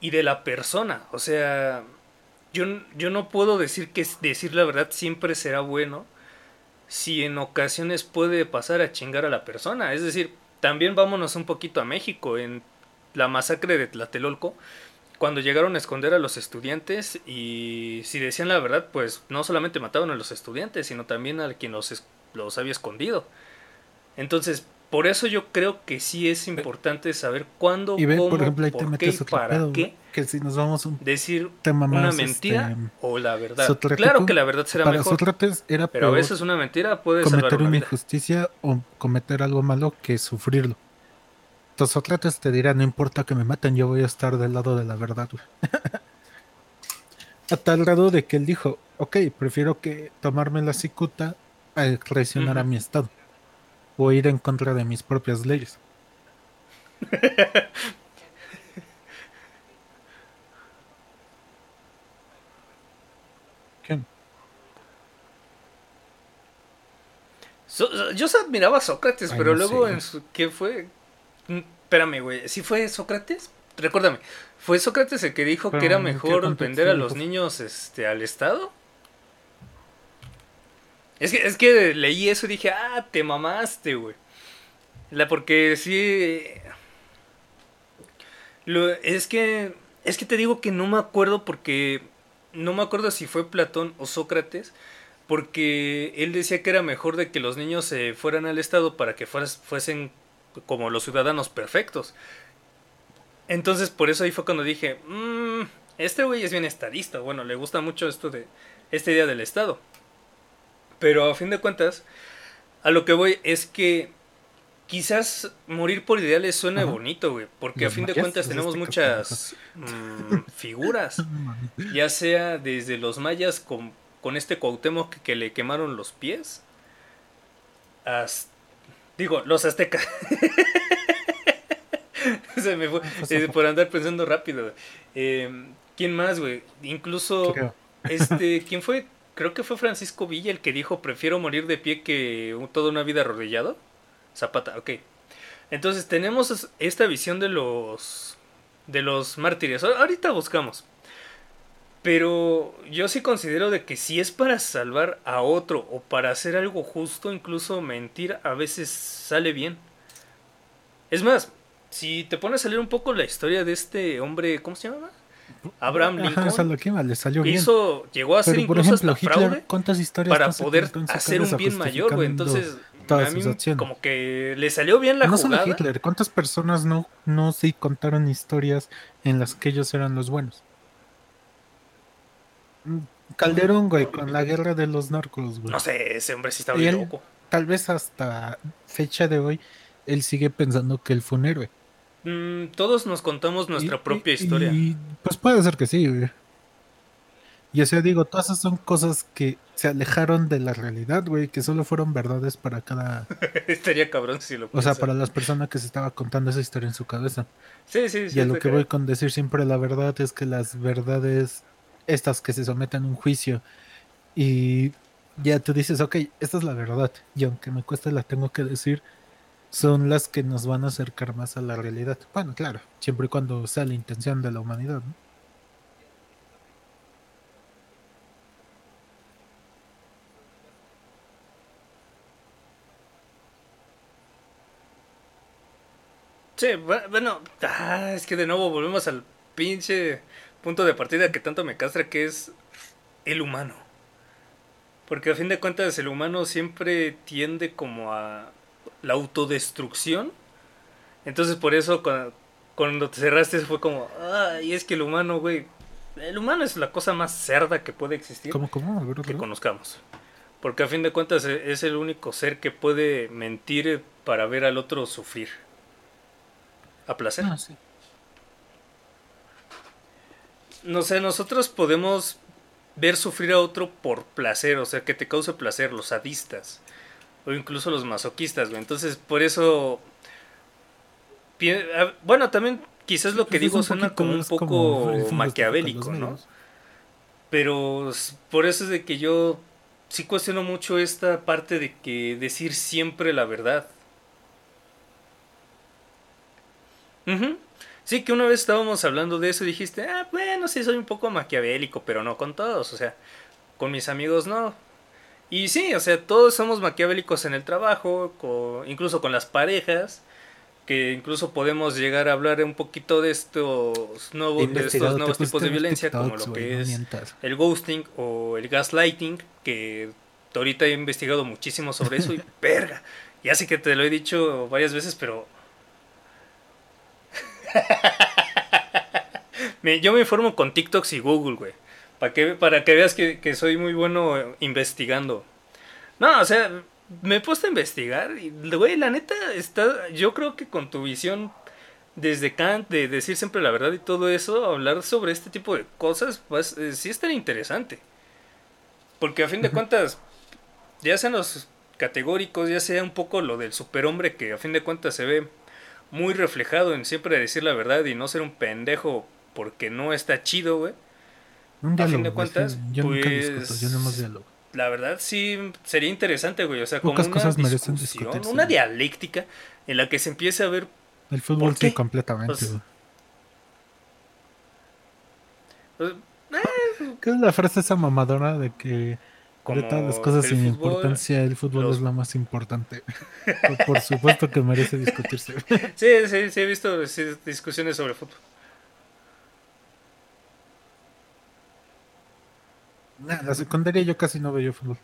y de la persona. O sea, yo, yo no puedo decir que decir la verdad siempre será bueno si en ocasiones puede pasar a chingar a la persona. Es decir, también vámonos un poquito a México, en la masacre de Tlatelolco, cuando llegaron a esconder a los estudiantes y si decían la verdad, pues no solamente mataban a los estudiantes, sino también a quien los, los había escondido. Entonces, por eso yo creo que sí es importante saber cuándo, y cómo, por, ejemplo, por qué y para qué que si nos vamos un decir tema una mentira este, o la verdad. Claro que la verdad será para mejor. Sócrates era pero a veces una mentira puede cometer una, injusticia o cometer algo malo que sufrirlo. Entonces Sócrates te dirá, no importa que me maten, yo voy a estar del lado de la verdad. a tal grado de que él dijo, ok, prefiero que tomarme la cicuta a traicionar a mi estado o ir en contra de mis propias leyes. ¿Quién? yo admiraba a Sócrates, pero luego en su, ¿qué fue? Mm, espérame, güey, ¿sí fue Sócrates? Recuérdame, ¿fue Sócrates el que dijo que era mejor vender a los niños este al Estado? Es que, es que leí eso y dije, ah, te mamaste, güey. La porque sí. Lo, es que. Es que te digo que no me acuerdo porque. No me acuerdo si fue Platón o Sócrates. Porque él decía que era mejor de que los niños se fueran al Estado para que fuesen como los ciudadanos perfectos. Entonces por eso ahí fue cuando dije, mmm, este güey es bien estadista. Bueno, le gusta mucho esto de esta idea del Estado. Pero a fin de cuentas, a lo que voy es que quizás morir por ideales suena bonito, güey, porque a fin de cuentas tenemos este muchas mm, figuras, ya sea desde los mayas con, con este Cuauhtémoc que, que, le quemaron los pies, hasta, digo, los aztecas. Se me fue eh, por andar pensando rápido. Eh, ¿Quién más, güey? Incluso, este, ¿quién fue? Creo que fue Francisco Villa el que dijo, prefiero morir de pie que toda una vida arrodillado. Zapata, ok. Entonces tenemos esta visión de los de los mártires. Ahorita buscamos. Pero yo sí considero de que si es para salvar a otro o para hacer algo justo, incluso mentir a veces sale bien. Es más, si te pones a leer un poco la historia de este hombre, ¿cómo se llama? Abraham Lincoln. le salió bien. Hizo, llegó a hacer incluso hasta fraude ¿cuántas historias para poder hacer un bien mayor, güey. Entonces, a mí como que le salió bien la no jugada. Solo Hitler, ¿cuántas personas no, no sí contaron historias en las que ellos eran los buenos? Calderón, güey, con la guerra de los narcos, güey. No sé, ese hombre sí estaba bien loco. Tal vez hasta fecha de hoy, él sigue pensando que él fue un héroe. Mm, todos nos contamos nuestra propia historia. pues puede ser que sí, güey. Y o sea, digo, todas esas son cosas que se alejaron de la realidad, güey, que solo fueron verdades para cada... Estaría cabrón si lo O sea, para las personas que se estaba contando esa historia en su cabeza. Sí, sí, sí. Y a lo que voy con decir siempre la verdad es que las verdades, estas que se someten a un juicio, y ya tú dices, ok, esta es la verdad, y aunque me cueste la tengo que decir, son las que nos van a acercar más a la realidad. Bueno, claro, siempre y cuando sea la intención de la humanidad, ¿no? Sí, bueno, ah, es que de nuevo volvemos al pinche punto de partida que tanto me castra, que es el humano. Porque a fin de cuentas el humano siempre tiende como a la autodestrucción. Entonces por eso cuando, te cerraste fue como, ay, es que el humano, güey, el humano es la cosa más cerda que puede existir. ¿Cómo, cómo? que conozcamos. Porque a fin de cuentas e, es el único ser que puede mentir para ver al otro sufrir. A placer. Ah, No sé, nosotros podemos ver sufrir a otro por placer, o sea, que te cause placer, los sadistas o incluso los masoquistas, güey. Entonces, por eso bueno, también quizás lo que pues digo suena como un poco maquiavélico, ¿no? Pero por eso es de que yo sí cuestiono mucho esta parte de que decir siempre la verdad. Sí, que una vez estábamos hablando de eso y dijiste, ah, bueno, sí soy un poco maquiavélico, pero no con todos, o sea, con mis amigos no. Y sí, o sea, todos somos maquiavélicos en el trabajo, incluso con las parejas, que incluso podemos llegar a hablar un poquito de estos nuevos, de estos nuevos tipos de violencia, como lo que es el ghosting o el gaslighting, que ahorita he investigado muchísimo sobre eso y verga, ya sé que te lo he dicho varias veces, pero... yo me informo con TikToks y Google, güey. Para que, para que veas que, soy muy bueno investigando. No, o sea, me he puesto a investigar y, güey, la neta, está, yo creo que con tu visión desde Kant, de decir siempre la verdad y todo eso, hablar sobre este tipo de cosas, pues eh, sí es tan interesante. Porque a fin de cuentas, ya sean los categóricos, ya sea un poco lo del superhombre que a fin de cuentas se ve muy reflejado en siempre decir la verdad y no ser un pendejo porque no está chido, güey a fin de cuentas, yo pues, yo no diálogo. La verdad sí sería interesante, güey. O sea, como una cosas discusión, una dialéctica en la que se empiece a ver. El fútbol sí, completamente, pues, pues eh, ¿Qué es la frase esa mamadora de que de todas las cosas sin importancia, el fútbol es la más importante. Por supuesto que merece discutirse. sí, sí, sí, he visto discusiones sobre fútbol. en la secundaria yo casi no veía fútbol.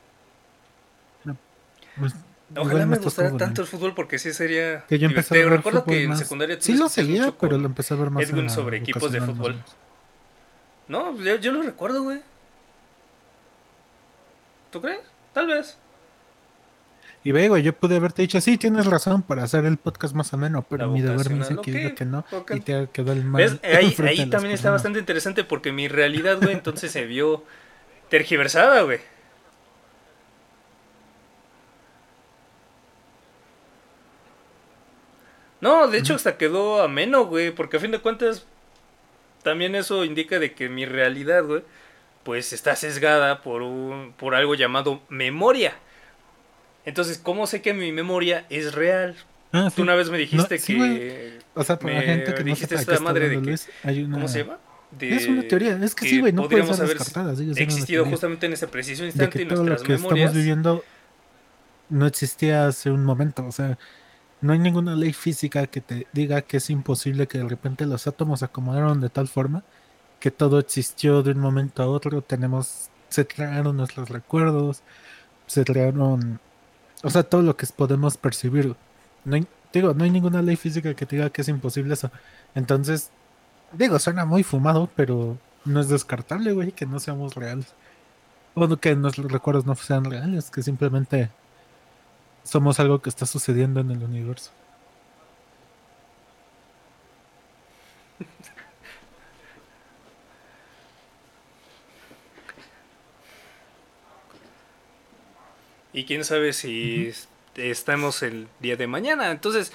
Pues, Ojalá me gustara tanto el fútbol porque sí sería. Que yo empecé a ver recuerdo que en secundaria Sí lo seguía, pero lo empecé a ver más. Edwin sobre equipos de fútbol. No, yo, yo lo recuerdo, güey. ¿Tú crees? Tal vez. Y veo, yo pude haberte dicho, sí, tienes razón para hacer el podcast más ameno, pero mi deber me dice que, que no. Y te quedó el mal. Ahí, ahí también está bastante interesante porque mi realidad, güey, entonces se vio tergiversada, güey. No, de hecho hasta quedó ameno, güey, porque a fin de cuentas también eso indica de que mi realidad, güey, pues está sesgada por un por algo llamado memoria. Entonces, ¿cómo sé que mi memoria es real? Ah, Tú una vez me dijiste que. o sea, para la gente que no dijiste esta madre de que. ¿Cómo se llama? es una teoría, es que, sí, güey, no podemos haber existido justamente en ese preciso instante y nuestras lo que memorias. estamos viviendo no existía hace un momento, o sea, no hay ninguna ley física que te diga que es imposible que de repente los átomos se acomodaron de tal forma que todo existió de un momento a otro. Tenemos, se crearon nuestros recuerdos, se crearon, o sea, todo lo que podemos percibir. No hay, digo, no hay ninguna ley física que diga que es imposible eso. Entonces, digo, suena muy fumado, pero no es descartable, güey, que no seamos reales. O que nuestros recuerdos no sean reales, que simplemente somos algo que está sucediendo en el universo. Y quién sabe si estamos el día de mañana. Entonces,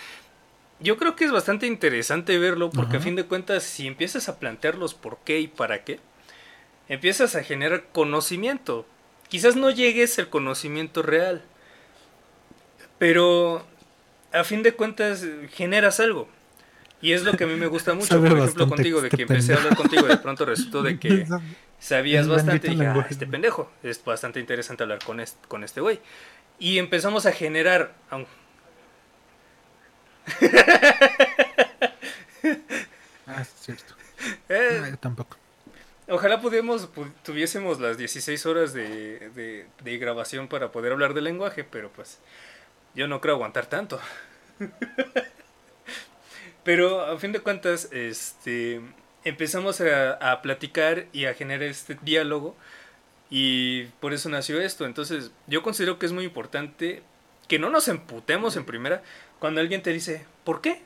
yo creo que es bastante interesante verlo porque a fin de cuentas, si empiezas a plantear los por qué y para qué, empiezas a generar conocimiento. Quizás no llegues al conocimiento real, pero a fin de cuentas generas algo. Y es lo que a mí me gusta mucho, por ejemplo, contigo, de que empecé a hablar contigo y de pronto resultó de que sabías bastante. Y dije, ah, este pendejo, es bastante interesante hablar con este, con este güey. Y empezamos a generar. ah, es cierto. Eh, tampoco. Ojalá pudiéramos, tuviésemos las 16 horas de, de grabación para poder hablar del lenguaje, pero pues yo no creo aguantar tanto. Pero a fin de cuentas, este, empezamos a, platicar y a generar este diálogo y por eso nació esto. Entonces, yo considero que es muy importante que no nos emputemos en primera cuando alguien te dice, ¿por qué?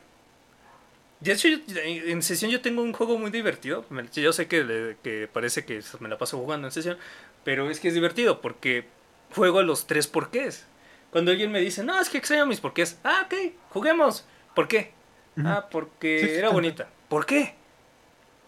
De hecho, en sesión yo tengo un juego muy divertido. Yo sé que, que parece que me la paso jugando en sesión, pero es que es divertido porque juego a los tres porqués. Cuando alguien me dice, no, es que extraño mis porqués. Ah, ok, juguemos. ¿Por qué? Ah, porque era bonita. ¿Por qué?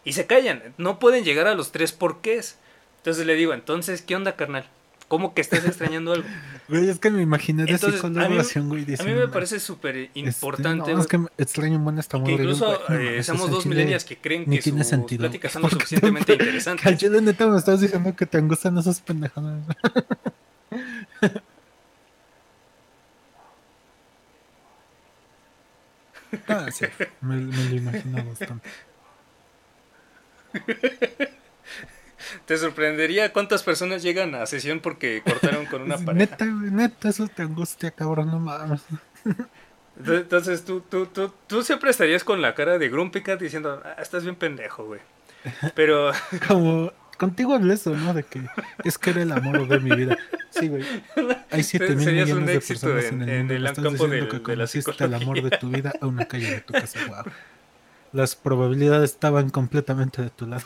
Y se callan. No pueden llegar a los tres porqués. Entonces le digo, entonces, ¿qué onda, carnal? ¿Cómo que estás extrañando algo? Güey, es que me imaginé así con la relación, güey. A mí me parece súper este, importante. es que extraño un esta Que incluso eh, somos dos milenias que creen que tiene sus sentido. pláticas son lo suficientemente interesantes. Yo neta me estás diciendo que te gustan esas pendejadas. Ah, sí, me, lo imagino bastante. ¿Te sorprendería cuántas personas llegan a sesión porque cortaron con una pareja? Neta, neta, eso te angustia, cabrón, no mames. Entonces tú, tú, tú, tú siempre estarías con la cara de Grumpy Cat diciendo, ah, estás bien pendejo, güey. Pero... Como contigo hablé eso, ¿no? De que es que era el amor de mi vida. Sí, güey. Hay 7 mil millones de personas en, el mundo. En el campo de, que conociste el amor de tu vida a una calle de tu casa. Wow. Las probabilidades estaban completamente de tu lado.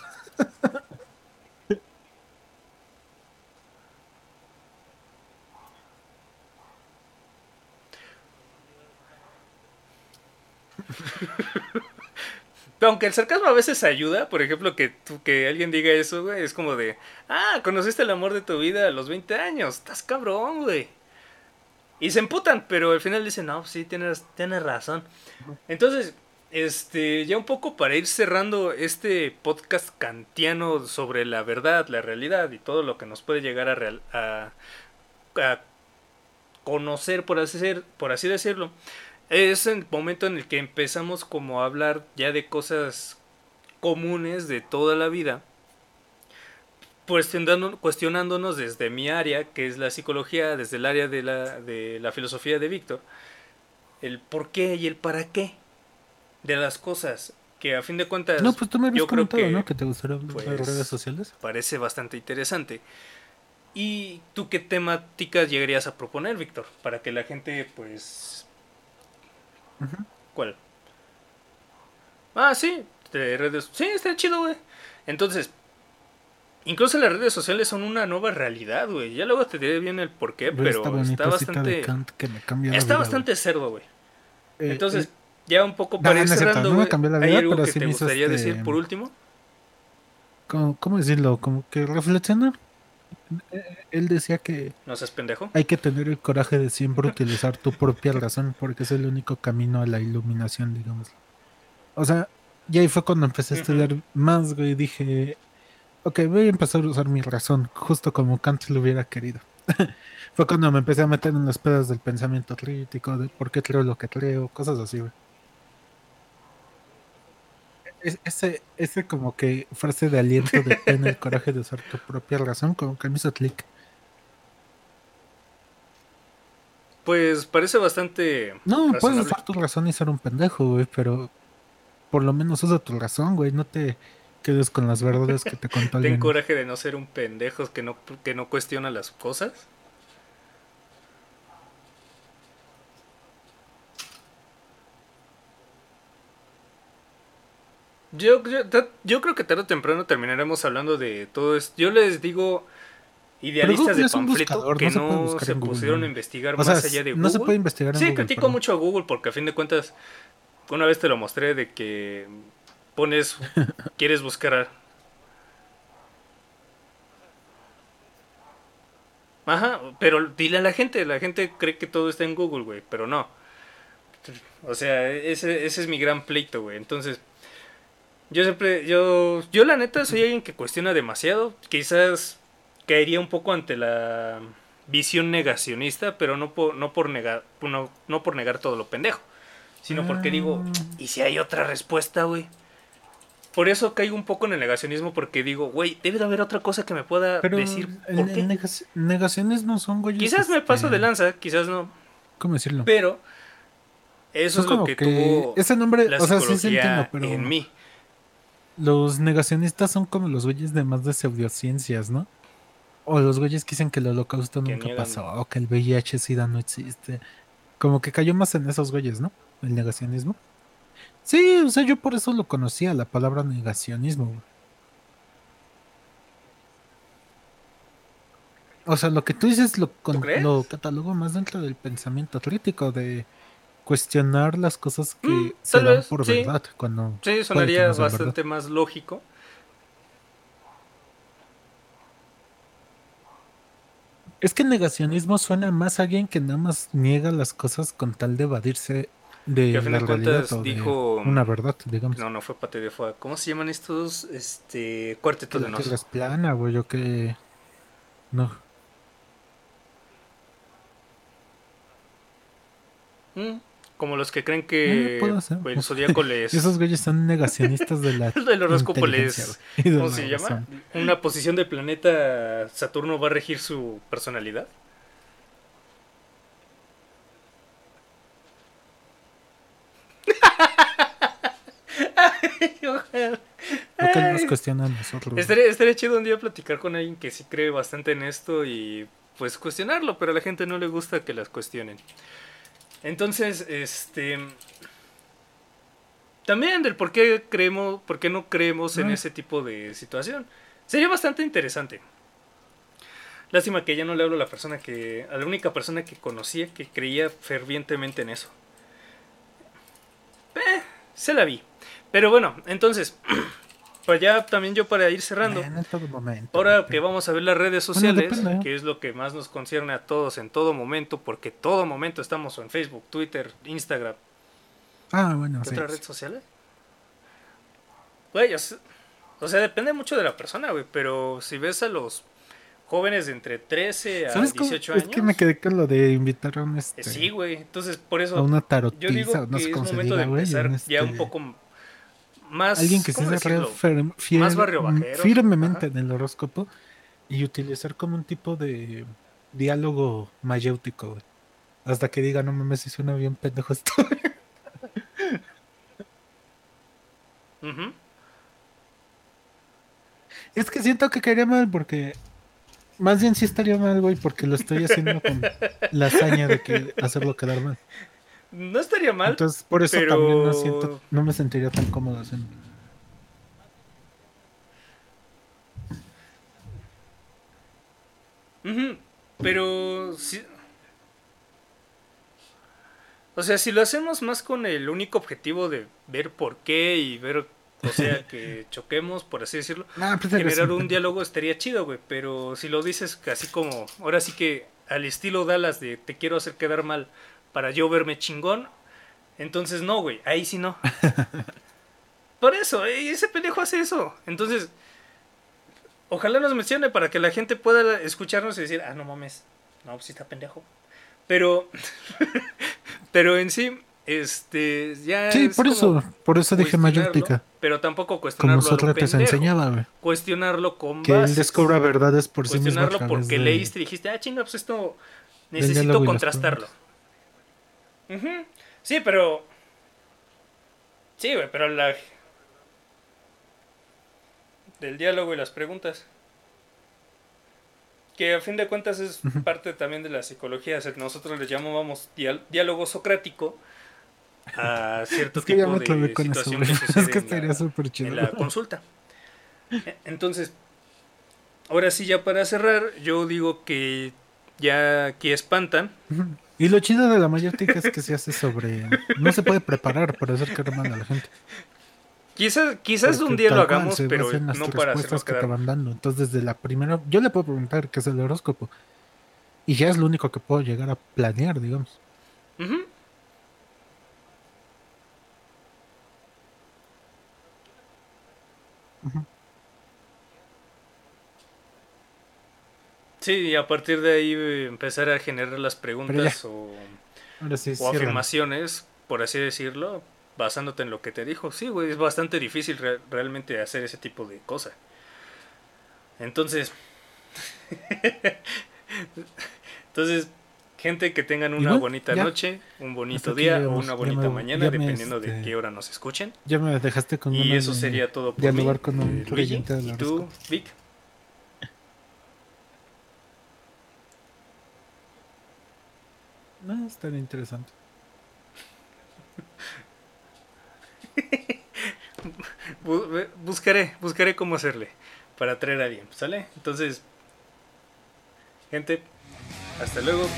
aunque el sarcasmo a veces ayuda, por ejemplo, que, que alguien diga eso, güey, es como de, ah, conociste el amor de tu vida a los 20 años, estás cabrón, güey. Y se emputan, pero al final dicen, no, sí, tienes, tienes razón. Entonces, este, ya un poco para ir cerrando este podcast kantiano sobre la verdad, la realidad y todo lo que nos puede llegar a, real, a, a conocer, por así, por así decirlo es el momento en el que empezamos como a hablar ya de cosas comunes de toda la vida, cuestionándonos desde mi área, que es la psicología, desde el área de la, de la filosofía de Víctor, el por qué y el para qué de las cosas que a fin de cuentas no pues tú me habías yo creo que, ¿no? que te gustaría hablar de redes sociales parece bastante interesante ¿Y tú qué temáticas llegarías a proponer, Víctor? Para que la gente, pues... ¿Cuál? Ah, sí, de redes... Sí, está chido, güey. Entonces, incluso las redes sociales son una nueva realidad, güey. Ya luego te diré bien el por qué, pero está bastante... está bastante cerdo, güey. Eh, Entonces, eh, ya un poco para ir cerrando, no ¿hay algo que te gustaría decir este por último? ¿Cómo, decirlo? Como que reflexionar. Él decía que... ¿No seas pendejo? Hay que tener el coraje de siempre utilizar tu propia razón porque es el único camino a la iluminación, digamos. O sea, y ahí fue cuando empecé a estudiar más, güey, y dije, ok, voy a empezar a usar mi razón, justo como Kant lo hubiera querido. fue cuando me empecé a meter en las pedas del pensamiento crítico, de por qué creo lo que creo, cosas así, güey ese, ese como que frase de aliento de tener el coraje de usar tu propia razón, como que me hizo clic. Pues parece bastante. No, puedes usar tu razón y ser un pendejo, güey, pero por lo menos usa tu razón, güey. No te quedes con las verdades que te contó Ten coraje de no ser un pendejo que no, que no cuestiona las cosas. Yo, yo, creo que tarde o temprano terminaremos hablando de todo esto. Yo les digo idealistas de panfleto que no se, pusieron a investigar más allá de Google. No se puede investigar en Sí, critico mucho a Google porque a fin de cuentas, una vez te lo mostré de que pones, quieres buscar... Ajá, pero dile a la gente, la gente cree que todo está en Google, güey, pero no. O sea, ese, ese es mi gran pleito, güey. Entonces, yo siempre, yo, yo la neta soy alguien que cuestiona demasiado. Quizás caería un poco ante la visión negacionista, pero no por, no por negar, no, no por negar todo lo pendejo, sino porque digo, ¿y si hay otra respuesta, güey? Por eso caigo un poco en el negacionismo, porque digo, güey, debe de haber otra cosa que me pueda decir. ¿por negacionismo son güeyes. Quizás me paso de este, lanza, quizás no. ¿Cómo decirlo? Pero eso es, lo que, tuvo ese nombre, o sea, sí entiendo, pero en mí. Los negacionistas son como los güeyes de más de pseudociencias, ¿no? O los güeyes que dicen que el holocausto nunca pasó, o que el VIH-Sida no existe. Como que cayó más en esos güeyes, ¿no? El negacionismo. Sí, o sea, yo por eso lo conocía, la palabra negacionismo. O sea, lo que tú dices lo, lo catalogo más dentro del pensamiento crítico de cuestionar las cosas que mm, se dan por verdad cuando sí sonaría bastante más lógico. Es que negacionismo suena más a alguien que nada más niega las cosas con tal de evadirse de la realidad dijo una verdad digamos. no no fue Pate de Fue cómo se llaman estos este cuarteto de nos es plana güey yo que no. Mm. Como los que creen que el zodíaco les. Esos güeyes son negacionistas de la. del horóscopo les. ¿Cómo se llama? Una posición del planeta Saturno va a regir su personalidad. Lo que nos cuestionan nosotros. Estaría, estaría chido un día platicar con alguien que sí cree bastante en esto y pues cuestionarlo, pero a la gente no le gusta que las cuestionen. Entonces, este. También del por qué creemos, por qué no creemos en ese tipo de situación. Sería bastante interesante. Lástima que ya no le hablo a la persona que. a la única persona que conocía que creía fervientemente en eso. Eh, se la vi. Pero bueno, entonces. Pues ya también yo para ir cerrando. ahora que vamos a ver las redes sociales, ¿eh? que es lo que más nos concierne a todos en todo momento, porque todo momento estamos en Facebook, Twitter, Instagram. Ah, bueno, ¿Otras redes sociales? Güey, o sea, depende mucho de la persona, güey, pero si ves a los jóvenes de entre 13 a 18 años. Es que me quedé con lo de invitar a un este. Sí, güey. Entonces, por eso. A una tarotiza, yo digo que es momento de empezar ya un este poco más. Alguien que se más barrio firmemente en el horóscopo y utilizar como un tipo de diálogo mayéutico, Hasta que diga, no mames, si suena bien pendejo esto. Es que siento que caería mal porque Más bien sí estaría mal, güey, porque lo estoy haciendo con la hazaña de que hacerlo quedar mal. No estaría mal. Entonces, por eso pero- también no siento, no me sentiría tan cómodo haciendo. Pero sí. O sea, si lo hacemos más con el único objetivo de ver por qué y ver, o sea, que choquemos, por así decirlo, Ah, pues, generar un diálogo estaría chido, güey. Pero si lo dices así como, ahora sí que al estilo Dallas de te quiero hacer quedar mal para yo verme chingón, entonces no, güey, ahí sí no. Por eso, eh, ese pendejo hace eso. Entonces, ojalá nos mencione para que la gente pueda escucharnos y decir, ah, no mames, no, pues sí está pendejo. Pero, pero en sí, este, ya. Sí, es por eso, como por eso dije mayórtica. Pero tampoco Como cuestionarlo. lo Sócrates enseñaba, güey. Cuestionarlo con Que él bases. descubra verdades por sí mismo. Cuestionarlo porque de- leíste y dijiste, ah, chinga, pues esto necesito diálogo Sí, pero. Sí, güey, pero la. Del diálogo y las preguntas. Que a fin de cuentas es parte también de la psicología. o sea, nosotros le llamamos diálogo socrático a cierto Es que ya tipo me clavé de que sucede Es que estaría súper chido. en la consulta. E- Entonces, ahora sí, ya para cerrar, yo digo que ya aquí espantan. Y lo chido de la mayórtica es que se hace sobre. No se puede preparar para hacer quedar mal a la gente. Quizás, quizás Porque un día lo hagamos, se pero en las no para respuestas que te van dando. Entonces, desde la primera. Yo le puedo preguntar qué es el horóscopo. Y ya es lo único que puedo llegar a planear, digamos. Ujú. Sí, y a partir de ahí eh, empezar a generar las preguntas o, sí, afirmaciones, por así decirlo, basándote en lo que te dijo. Sí, güey, es bastante difícil re- realmente hacer ese tipo de cosas. Entonces, entonces, gente que tengan una bonita ya. noche, un bonito día o una bonita me- mañana, dependiendo de este, qué hora nos escuchen. Ya me dejaste con Y eso de sería todo por mí. con un eh, y tú. Vic. No, es tan interesante. Buscaré, buscaré cómo hacerle para traer a alguien, ¿sale? Entonces, gente, hasta luego.